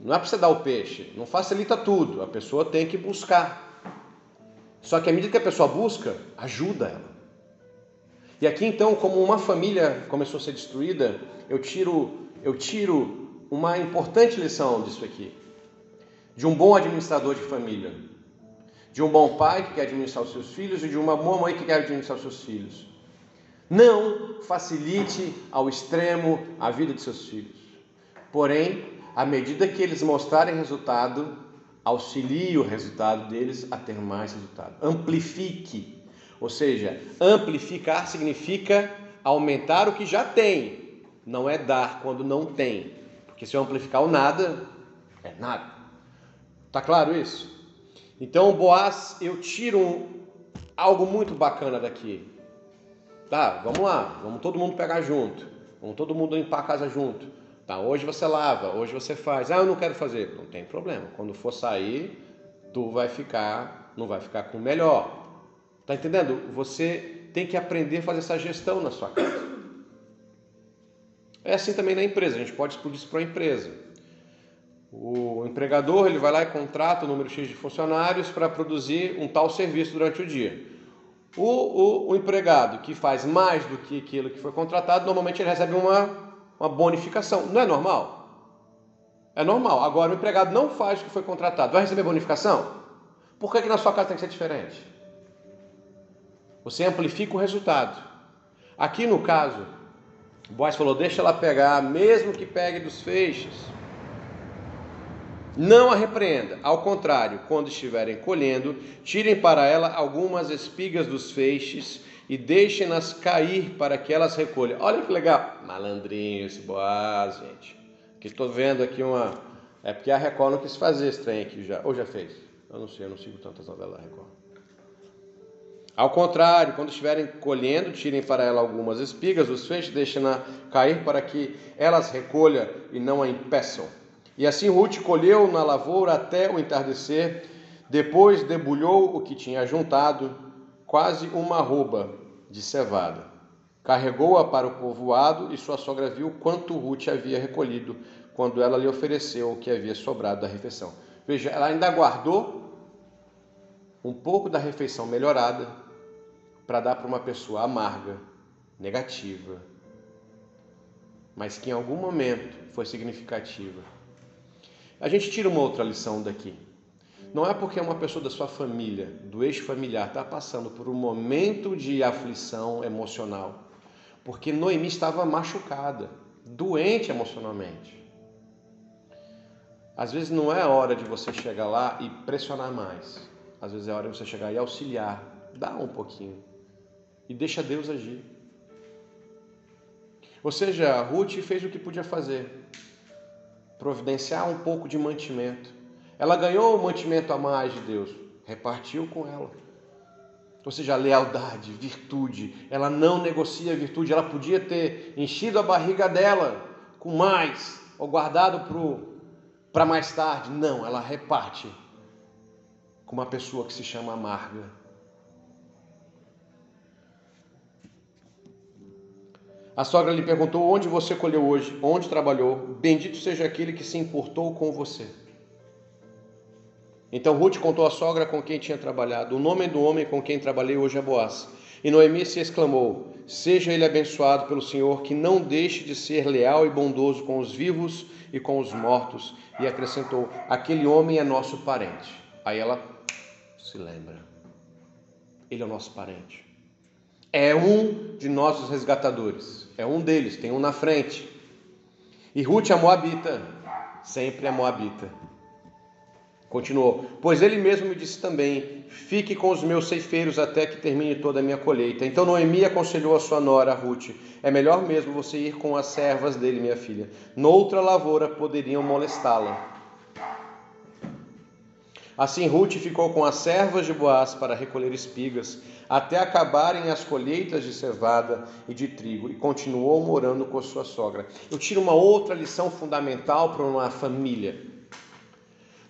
Não é para você dar o peixe, não facilita tudo, a pessoa tem que buscar. Só que à medida que a pessoa busca, ajuda ela. E aqui então, como uma família começou a ser destruída, eu tiro, eu tiro uma importante lição disso aqui. De um bom administrador de família. De um bom pai que quer administrar os seus filhos e de uma boa mãe que quer administrar os seus filhos. Não facilite ao extremo a vida de seus filhos. Porém, à medida que eles mostrarem resultado, auxilie o resultado deles a ter mais resultado. Amplifique. Ou seja, amplificar significa aumentar o que já tem, não é dar quando não tem. Porque se eu amplificar o nada, é nada. Tá claro isso? Então, Boaz, eu tiro um, algo muito bacana daqui. Tá, vamos lá, vamos todo mundo pegar junto. Vamos todo mundo limpar a casa junto. Tá, hoje você lava, hoje você faz. Ah, eu não quero fazer. Não tem problema. Quando for sair, tu vai ficar, não vai ficar com o melhor. Tá entendendo? Você tem que aprender a fazer essa gestão na sua casa. É assim também na empresa. A gente pode explodir isso para a empresa. O empregador ele vai lá e contrata o número X de funcionários para produzir um tal serviço durante o dia. O, o, o, empregado que faz mais do que aquilo que foi contratado, normalmente ele recebe uma, uma bonificação. Não é normal? É normal. Agora, o empregado não faz o que foi contratado, vai receber bonificação? Por que, que na sua casa tem que ser diferente? Você amplifica o resultado. Aqui no caso, o Boaz falou: deixa ela pegar, mesmo que pegue dos feixes. Não a repreenda, ao contrário, quando estiverem colhendo, tirem para ela algumas espigas dos feixes e deixem-nas cair para que elas recolham. Olha que legal, malandrinho esse Boaz, gente. Que estou vendo aqui uma. É porque a Record não quis fazer esse trem aqui já. Ou já fez? Eu não sei, eu não sigo tantas novelas da Record. Ao contrário, quando estiverem colhendo, tirem para ela algumas espigas, os feixes, deixem-na cair para que elas recolham e não a impeçam. E assim Ruth colheu na lavoura até o entardecer, depois debulhou o que tinha juntado, quase uma arroba de cevada. Carregou-a para o povoado e sua sogra viu quanto Ruth havia recolhido quando ela lhe ofereceu o que havia sobrado da refeição. Veja, ela ainda guardou um pouco da refeição melhorada para dar para uma pessoa amarga, negativa, mas que em algum momento foi significativa a gente tira uma outra lição daqui. não é porque uma pessoa da sua família, do eixo familiar, está passando por um momento de aflição emocional, porque Noemi estava machucada, doente emocionalmente. Às vezes não é hora de você chegar lá e pressionar mais. Às vezes é hora de você chegar e auxiliar, dá um pouquinho e deixa Deus agir. Ou seja, Ruth fez o que podia fazer, providenciar um pouco de mantimento. Ela ganhou o mantimento a mais de Deus, repartiu com ela. Ou seja, lealdade, virtude. Ela não negocia virtude. Ela podia ter enchido a barriga dela com mais, ou guardado para mais tarde. Não, ela reparte com uma pessoa que se chama amarga. A sogra lhe perguntou: Onde você colheu hoje? Onde trabalhou? Bendito seja aquele que se importou com você. Então Ruth contou à sogra com quem tinha trabalhado: O nome do homem com quem trabalhei hoje é Boaz. E Noemi se exclamou: Seja ele abençoado pelo Senhor, que não deixe de ser leal e bondoso com os vivos e com os mortos. E acrescentou: Aquele homem é nosso parente. Aí ela se lembra: Ele é o nosso parente. É um de nossos resgatadores. É um deles, tem um na frente. E Ruth é Moabita, sempre é Moabita. Continuou: Pois ele mesmo me disse também: Fique com os meus ceifeiros até que termine toda a minha colheita. Então Noemi aconselhou a sua nora, Ruth: É melhor mesmo você ir com as servas dele, minha filha. Noutra lavoura poderiam molestá-la. Assim Ruth ficou com as servas de Boaz para recolher espigas, até acabarem as colheitas de cevada e de trigo, e continuou morando com sua sogra. Eu tiro uma outra lição fundamental para uma família.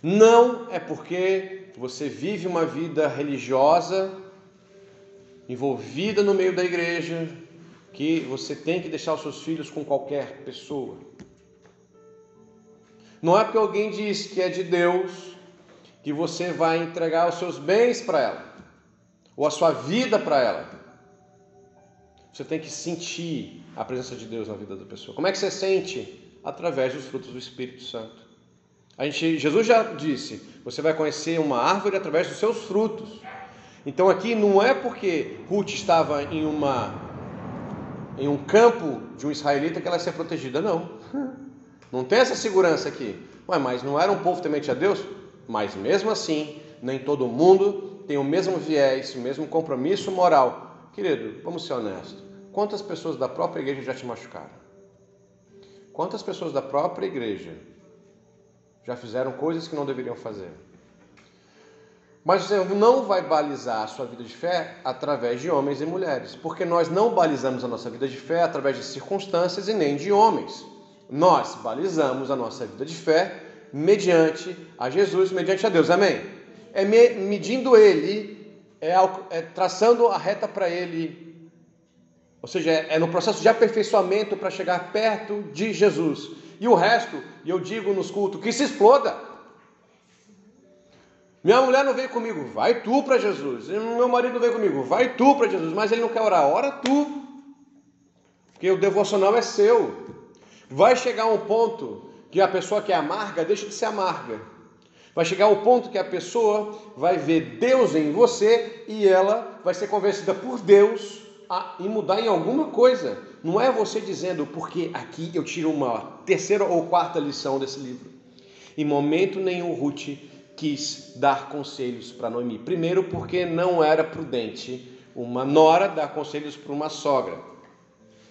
Não é porque você vive uma vida religiosa, envolvida no meio da igreja, que você tem que deixar os seus filhos com qualquer pessoa. Não é porque alguém diz que é de Deus que você vai entregar os seus bens para ela, ou a sua vida para ela. Você tem que sentir a presença de Deus na vida da pessoa. Como é que você sente? Através dos frutos do Espírito Santo. A gente, Jesus já disse: você vai conhecer uma árvore através dos seus frutos. Então aqui não é porque Ruth estava em uma em um campo de um israelita que ela ia ser protegida, não. Não tem essa segurança aqui. Ué, mas não era um povo temente a Deus? Mas mesmo assim, nem todo mundo tem o mesmo viés, o mesmo compromisso moral. Querido, vamos ser honestos. Quantas pessoas da própria igreja já te machucaram? Quantas pessoas da própria igreja já fizeram coisas que não deveriam fazer. Mas você não vai balizar a sua vida de fé através de homens e mulheres, porque nós não balizamos a nossa vida de fé através de circunstâncias e nem de homens. Nós balizamos a nossa vida de fé mediante a Jesus, mediante a Deus. Amém? É me, medindo Ele, é, é traçando a reta para Ele, ou seja, é, é no processo de aperfeiçoamento para chegar perto de Jesus. E o resto, e eu digo nos cultos, que se exploda. Minha mulher não veio comigo, vai tu para Jesus. Meu marido não veio comigo, vai tu para Jesus. Mas ele não quer orar, ora tu. Porque o devocional é seu. Vai chegar um ponto que a pessoa que é amarga deixa de ser amarga. Vai chegar ao ponto que a pessoa vai ver Deus em você e ela vai ser convencida por Deus a, em mudar em alguma coisa. Não é você dizendo, porque aqui eu tiro uma terceira ou quarta lição desse livro. Em momento nenhum, Ruth quis dar conselhos para Noemi. Primeiro, porque não era prudente uma nora dar conselhos para uma sogra.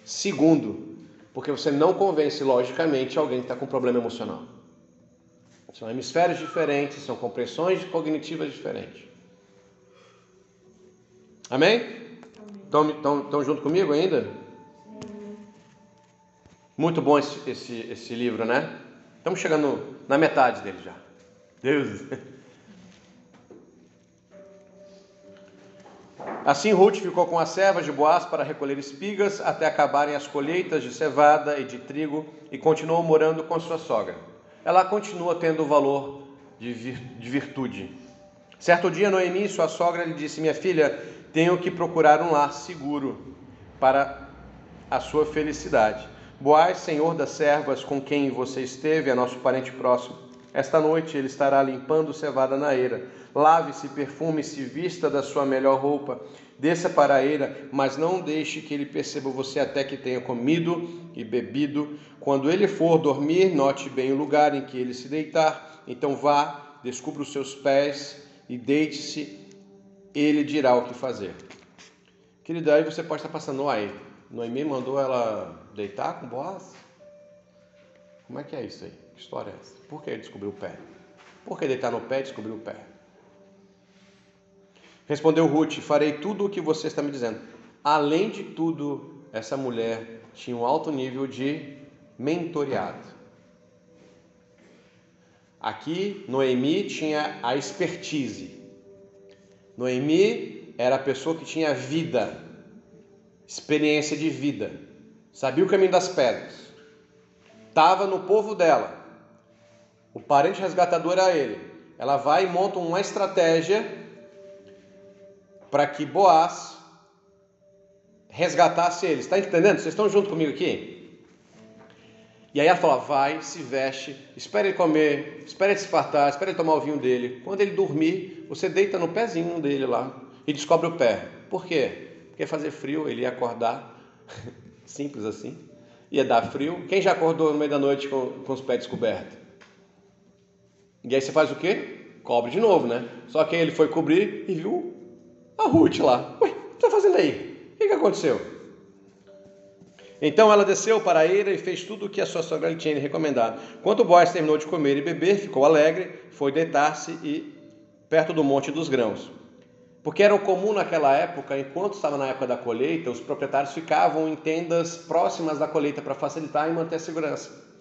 Segundo, porque você não convence logicamente alguém que está com problema emocional. São hemisférios diferentes, são compreensões cognitivas diferentes. Amém? Estão junto comigo ainda? Muito bom esse, esse, esse livro, né? Estamos chegando na metade dele já. Deus. Assim Ruth ficou com as servas de Boaz para recolher espigas até acabarem as colheitas de cevada e de trigo e continuou morando com sua sogra. Ela continua tendo o valor de, vir, de virtude. Certo dia, Noemi, sua sogra, lhe disse: Minha filha, tenho que procurar um lar seguro para a sua felicidade. Boaz, senhor das servas com quem você esteve, é nosso parente próximo. Esta noite ele estará limpando cevada na eira. Lave-se, perfume-se, vista da sua melhor roupa. Desça para a eira, mas não deixe que ele perceba você até que tenha comido e bebido. Quando ele for dormir, note bem o lugar em que ele se deitar. Então vá, descubra os seus pés e deite-se. Ele dirá o que fazer. Querida, aí você pode estar passando aí. Noemi mandou ela deitar com Boaz? Como é que é isso aí? Que história é essa? Por que ele descobriu o pé? Por que deitar no pé e descobrir o pé? Respondeu Ruth: Farei tudo o que você está me dizendo. Além de tudo, essa mulher tinha um alto nível de mentoreado. Aqui, Noemi tinha a expertise. Noemi era a pessoa que tinha vida, experiência de vida, sabia o caminho das pedras, estava no povo dela. O parente resgatador era ele. Ela vai e monta uma estratégia para que Boaz resgatasse ele. Está entendendo? Vocês estão junto comigo aqui? E aí ela fala: vai, se veste, espere ele comer, espere ele se fartar, espere ele tomar o vinho dele. Quando ele dormir, você deita no pezinho dele lá e descobre o pé. Por quê? Porque fazer frio, ele ia acordar, simples assim, ia dar frio. Quem já acordou no meio da noite com, com os pés descobertos? E aí você faz o quê? Cobre de novo, né? Só que ele foi cobrir e viu a Ruth lá. Ué, o que está fazendo aí? O que, que aconteceu? Então ela desceu para a eira e fez tudo o que a sua sogra lhe tinha recomendado. Quando Boaz terminou de comer e beber, ficou alegre, foi deitar-se e perto do monte dos grãos. Porque era comum naquela época, enquanto estava na época da colheita, os proprietários ficavam em tendas próximas da colheita para facilitar e manter a segurança.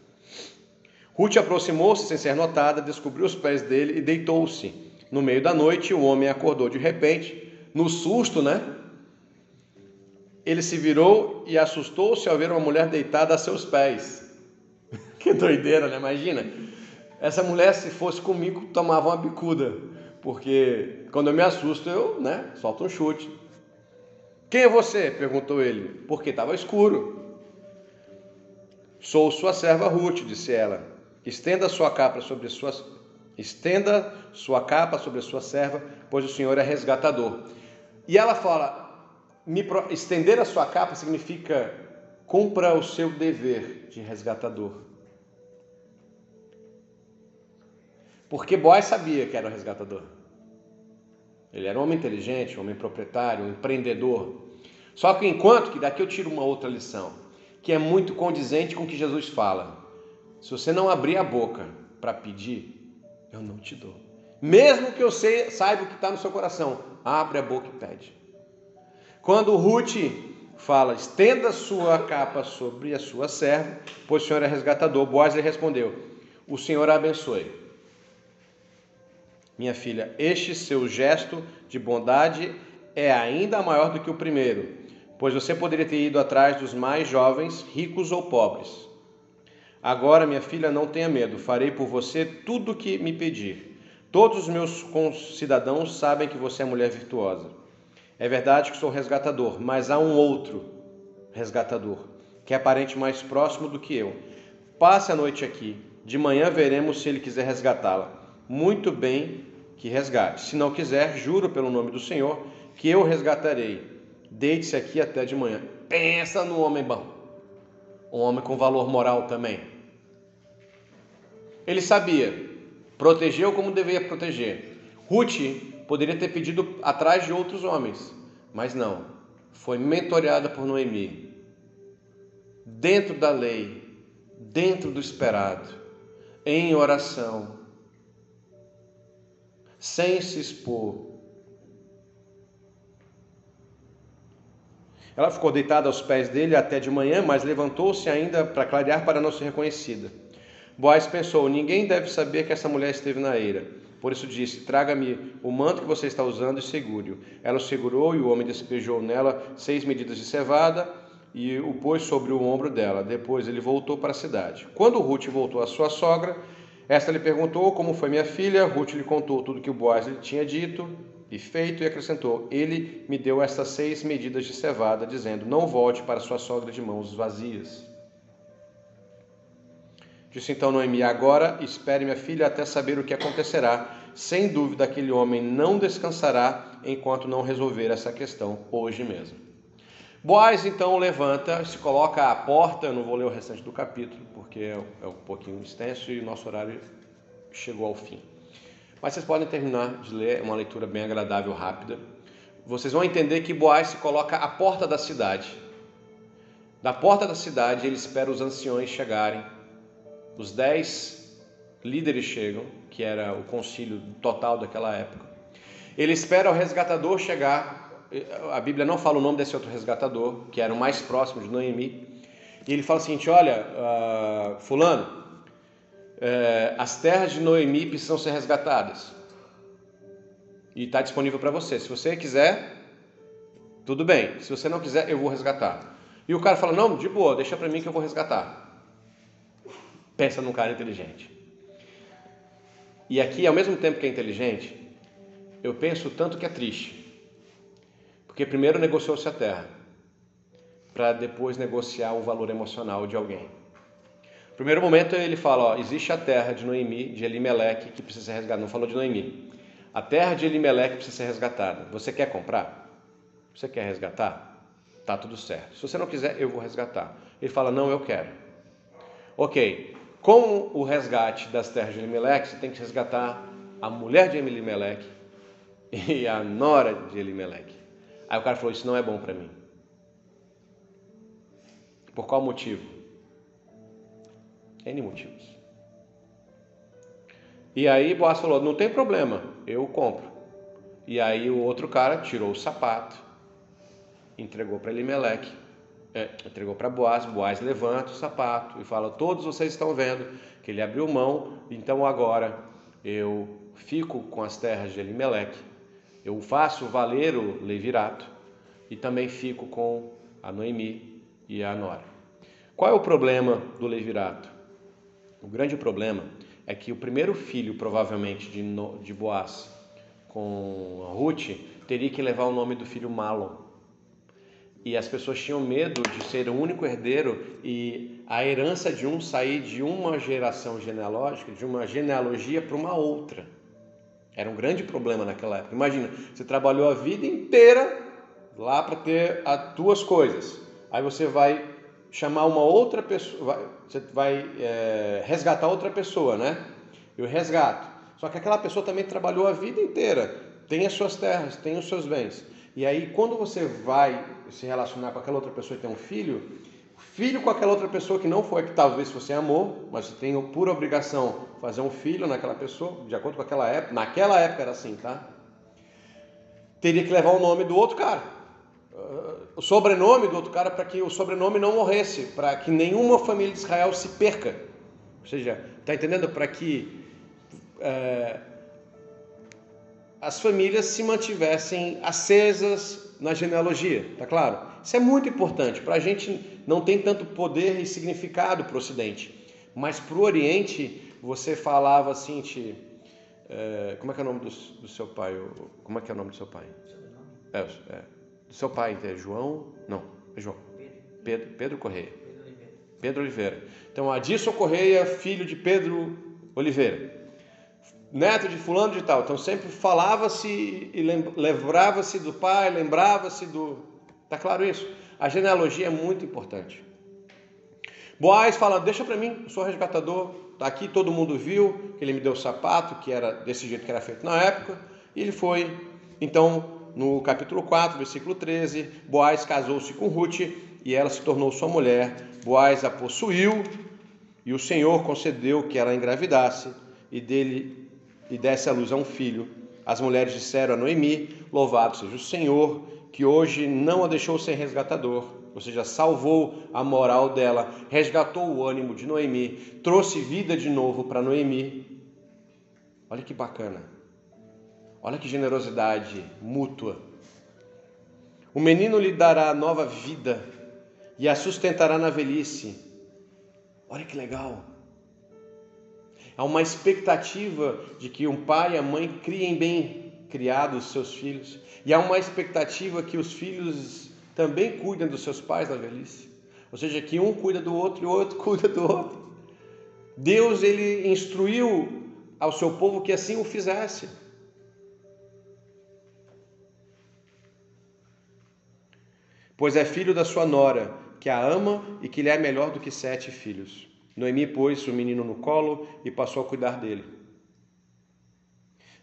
Ruth aproximou-se sem ser notada, descobriu os pés dele e deitou-se. No meio da noite, o homem acordou de repente, no susto, né? Ele se virou e assustou-se ao ver uma mulher deitada a seus pés. que doideira, né? Imagina. Essa mulher, se fosse comigo, tomava uma bicuda. Porque quando eu me assusto, eu, né, solto um chute. Quem é você? perguntou ele. Porque estava escuro. Sou sua serva Ruth, disse ela. Estenda sua capa sobre suas estenda sua capa sobre a sua serva, pois o Senhor é resgatador. E ela fala: me, estender a sua capa significa cumpra o seu dever de resgatador. Porque Boaz sabia que era o resgatador. Ele era um homem inteligente, um homem proprietário, um empreendedor. Só que enquanto que daqui eu tiro uma outra lição, que é muito condizente com o que Jesus fala. Se você não abrir a boca para pedir, eu não te dou. Mesmo que eu saiba o que está no seu coração, abre a boca e pede. Quando Ruth fala, estenda sua capa sobre a sua serva, pois o Senhor é resgatador, Boaz lhe respondeu, o Senhor a abençoe. Minha filha, este seu gesto de bondade é ainda maior do que o primeiro, pois você poderia ter ido atrás dos mais jovens, ricos ou pobres Agora, minha filha, não tenha medo, farei por você tudo o que me pedir. Todos os meus concidadãos sabem que você é mulher virtuosa. É verdade que sou resgatador, mas há um outro resgatador, que é aparente mais próximo do que eu. Passe a noite aqui. De manhã veremos se ele quiser resgatá-la. Muito bem que resgate. Se não quiser, juro pelo nome do Senhor que eu resgatarei. Deite-se aqui até de manhã. Pensa no homem bom. Um homem com valor moral também. Ele sabia, protegeu como deveria proteger. Ruth poderia ter pedido atrás de outros homens, mas não. Foi mentoreada por Noemi. Dentro da lei, dentro do esperado, em oração, sem se expor. Ela ficou deitada aos pés dele até de manhã, mas levantou-se ainda para clarear para não ser reconhecida. Boaz pensou: ninguém deve saber que essa mulher esteve na eira. Por isso disse: Traga-me o manto que você está usando e segure-o. Ela o segurou e o homem despejou nela seis medidas de cevada e o pôs sobre o ombro dela. Depois ele voltou para a cidade. Quando Ruth voltou à sua sogra, esta lhe perguntou como foi minha filha. Ruth lhe contou tudo que o Boaz lhe tinha dito e feito e acrescentou: Ele me deu estas seis medidas de cevada, dizendo: Não volte para sua sogra de mãos vazias. Disse então Noemi: Agora espere minha filha até saber o que acontecerá. Sem dúvida, aquele homem não descansará enquanto não resolver essa questão hoje mesmo. Boaz então levanta, se coloca à porta. Eu não vou ler o restante do capítulo porque é um pouquinho extenso e o nosso horário chegou ao fim. Mas vocês podem terminar de ler, é uma leitura bem agradável, rápida. Vocês vão entender que Boaz se coloca à porta da cidade. Da porta da cidade, ele espera os anciões chegarem. Os dez líderes chegam, que era o concílio total daquela época. Ele espera o resgatador chegar. A Bíblia não fala o nome desse outro resgatador, que era o mais próximo de Noemi. E ele fala o seguinte: Olha, uh, Fulano, é, as terras de Noemi precisam ser resgatadas. E está disponível para você. Se você quiser, tudo bem. Se você não quiser, eu vou resgatar. E o cara fala: Não, de boa, deixa para mim que eu vou resgatar. Pensa num cara inteligente. E aqui, ao mesmo tempo que é inteligente, eu penso tanto que é triste. Porque primeiro negociou-se a terra, para depois negociar o valor emocional de alguém. Primeiro momento ele fala, ó, existe a terra de Noemi, de Elimeleque, que precisa ser resgatada. Não falou de Noemi. A terra de Elimeleque precisa ser resgatada. Você quer comprar? Você quer resgatar? Tá tudo certo. Se você não quiser, eu vou resgatar. Ele fala, não, eu quero. Ok. Com o resgate das terras de Elimeleque, você tem que resgatar a mulher de Elimeleque e a nora de Elimeleque. Aí o cara falou, isso não é bom para mim. Por qual motivo? N motivos. E aí Boaz falou: não tem problema, eu compro. E aí o outro cara tirou o sapato, entregou para Elimelec, é, entregou para Boaz. Boaz levanta o sapato e fala: Todos vocês estão vendo que ele abriu mão, então agora eu fico com as terras de Elimelec, eu faço valer o levirato e também fico com a Noemi e a Nora. Qual é o problema do levirato? O grande problema é que o primeiro filho, provavelmente, de, de Boaz com Ruth, teria que levar o nome do filho Malon. E as pessoas tinham medo de ser o único herdeiro e a herança de um sair de uma geração genealógica, de uma genealogia para uma outra. Era um grande problema naquela época. Imagina, você trabalhou a vida inteira lá para ter as tuas coisas. Aí você vai chamar uma outra pessoa, vai, você vai é, resgatar outra pessoa, né? Eu resgato. Só que aquela pessoa também trabalhou a vida inteira, tem as suas terras, tem os seus bens. E aí, quando você vai se relacionar com aquela outra pessoa e tem um filho, filho com aquela outra pessoa que não foi que talvez você amou, mas você tem por obrigação fazer um filho naquela pessoa, de acordo com aquela época, naquela época era assim, tá? Teria que levar o nome do outro cara o sobrenome do outro cara para que o sobrenome não morresse, para que nenhuma família de Israel se perca. Ou seja, está entendendo? Para que é, as famílias se mantivessem acesas na genealogia, tá claro? Isso é muito importante. Para a gente não tem tanto poder e significado para o Ocidente, mas para o Oriente você falava assim, te, é, como é que é o nome do, do seu pai? Como é que é o nome do seu pai? É, é seu pai é João? Não, é João. Pedro, Pedro Correia. Pedro Oliveira. Então, Adilson Correia, filho de Pedro Oliveira. Neto de fulano de tal. Então, sempre falava-se e lembrava-se do pai, lembrava-se do... Tá claro isso? A genealogia é muito importante. Boaz fala, deixa para mim, eu sou resgatador, tá aqui, todo mundo viu que ele me deu o sapato, que era desse jeito que era feito na época, e ele foi, então no capítulo 4, versículo 13, Boaz casou-se com Ruth e ela se tornou sua mulher. Boaz a possuiu e o Senhor concedeu que ela engravidasse e dele e desse à luz a um filho. As mulheres disseram a Noemi: Louvado seja o Senhor, que hoje não a deixou sem resgatador, ou seja, salvou a moral dela, resgatou o ânimo de Noemi, trouxe vida de novo para Noemi. Olha que bacana. Olha que generosidade mútua. O menino lhe dará nova vida e a sustentará na velhice. Olha que legal. Há uma expectativa de que um pai e a mãe criem bem criados seus filhos. E há uma expectativa que os filhos também cuidem dos seus pais na velhice. Ou seja, que um cuida do outro e o outro cuida do outro. Deus ele instruiu ao seu povo que assim o fizesse. Pois é filho da sua nora, que a ama e que lhe é melhor do que sete filhos. Noemi pôs o menino no colo e passou a cuidar dele.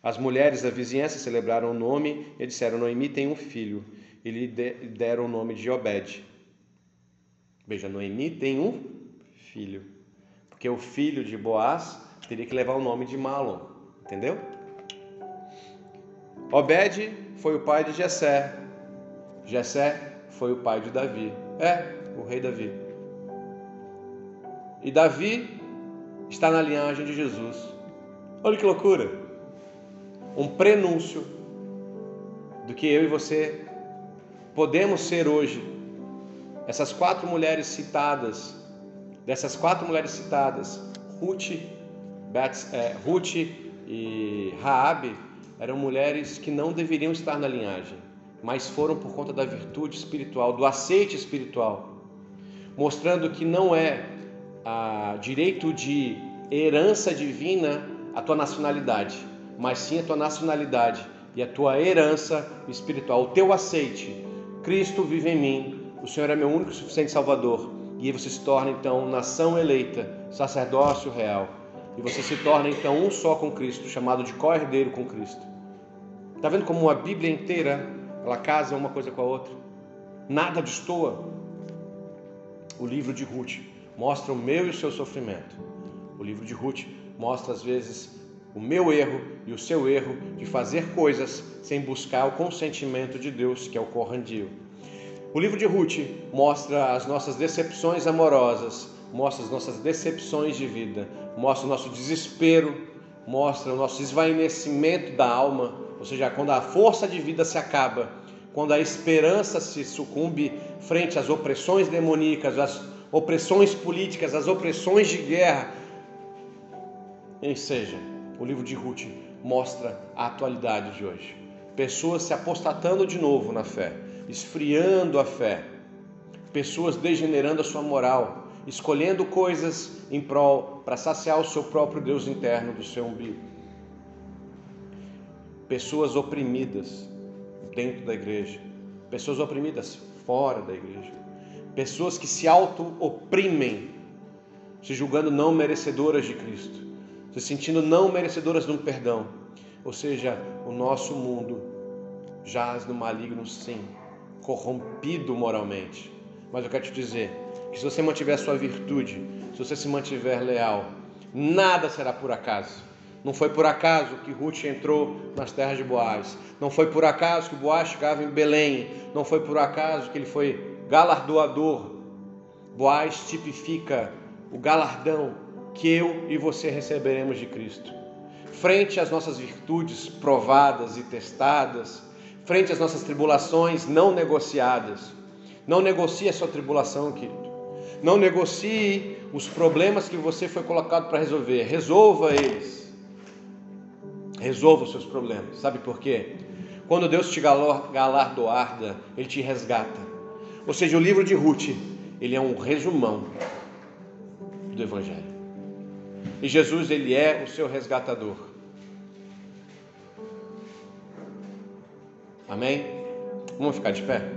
As mulheres da vizinhança celebraram o nome e disseram: Noemi tem um filho. E lhe deram o nome de Obed. Veja, Noemi tem um filho. Porque o filho de Boaz teria que levar o nome de Malon. Entendeu? Obed foi o pai de Jessé. Jessé foi o pai de Davi. É, o rei Davi. E Davi está na linhagem de Jesus. Olha que loucura! um prenúncio do que eu e você podemos ser hoje. Essas quatro mulheres citadas, dessas quatro mulheres citadas, Ruth, Bets, é, Ruth e Raabe, eram mulheres que não deveriam estar na linhagem, mas foram por conta da virtude espiritual, do aceite espiritual, mostrando que não é a direito de herança divina a tua nacionalidade mas sim a tua nacionalidade e a tua herança espiritual, o teu aceite. Cristo vive em mim, o Senhor é meu único e suficiente Salvador. E você se torna então nação eleita, sacerdócio real. E você se torna então um só com Cristo, chamado de co-herdeiro com Cristo. Está vendo como a Bíblia inteira ela casa uma coisa com a outra? Nada destoa. O livro de Ruth mostra o meu e o seu sofrimento. O livro de Ruth mostra às vezes o meu erro e o seu erro de fazer coisas sem buscar o consentimento de Deus, que é o corrandio. O livro de Ruth mostra as nossas decepções amorosas, mostra as nossas decepções de vida, mostra o nosso desespero, mostra o nosso esvaecimento da alma, ou seja, quando a força de vida se acaba, quando a esperança se sucumbe frente às opressões demoníacas, às opressões políticas, às opressões de guerra, ou seja, o livro de Ruth mostra a atualidade de hoje. Pessoas se apostatando de novo na fé, esfriando a fé, pessoas degenerando a sua moral, escolhendo coisas em prol para saciar o seu próprio Deus interno do seu umbigo. Pessoas oprimidas dentro da igreja, pessoas oprimidas fora da igreja, pessoas que se auto-oprimem, se julgando não merecedoras de Cristo se sentindo não merecedoras de um perdão. Ou seja, o nosso mundo jaz no maligno, sim, corrompido moralmente. Mas eu quero te dizer que se você mantiver a sua virtude, se você se mantiver leal, nada será por acaso. Não foi por acaso que Ruth entrou nas terras de Boaz. Não foi por acaso que Boaz chegava em Belém. Não foi por acaso que ele foi galardoador. Boaz tipifica o galardão que eu e você receberemos de Cristo. Frente às nossas virtudes provadas e testadas, frente às nossas tribulações não negociadas. Não negocie a sua tribulação, querido. Não negocie os problemas que você foi colocado para resolver. Resolva eles. Resolva os seus problemas. Sabe por quê? Quando Deus te galardoar, Ele te resgata. Ou seja, o livro de Ruth, ele é um resumão do Evangelho. E Jesus, ele é o seu resgatador. Amém? Vamos ficar de pé?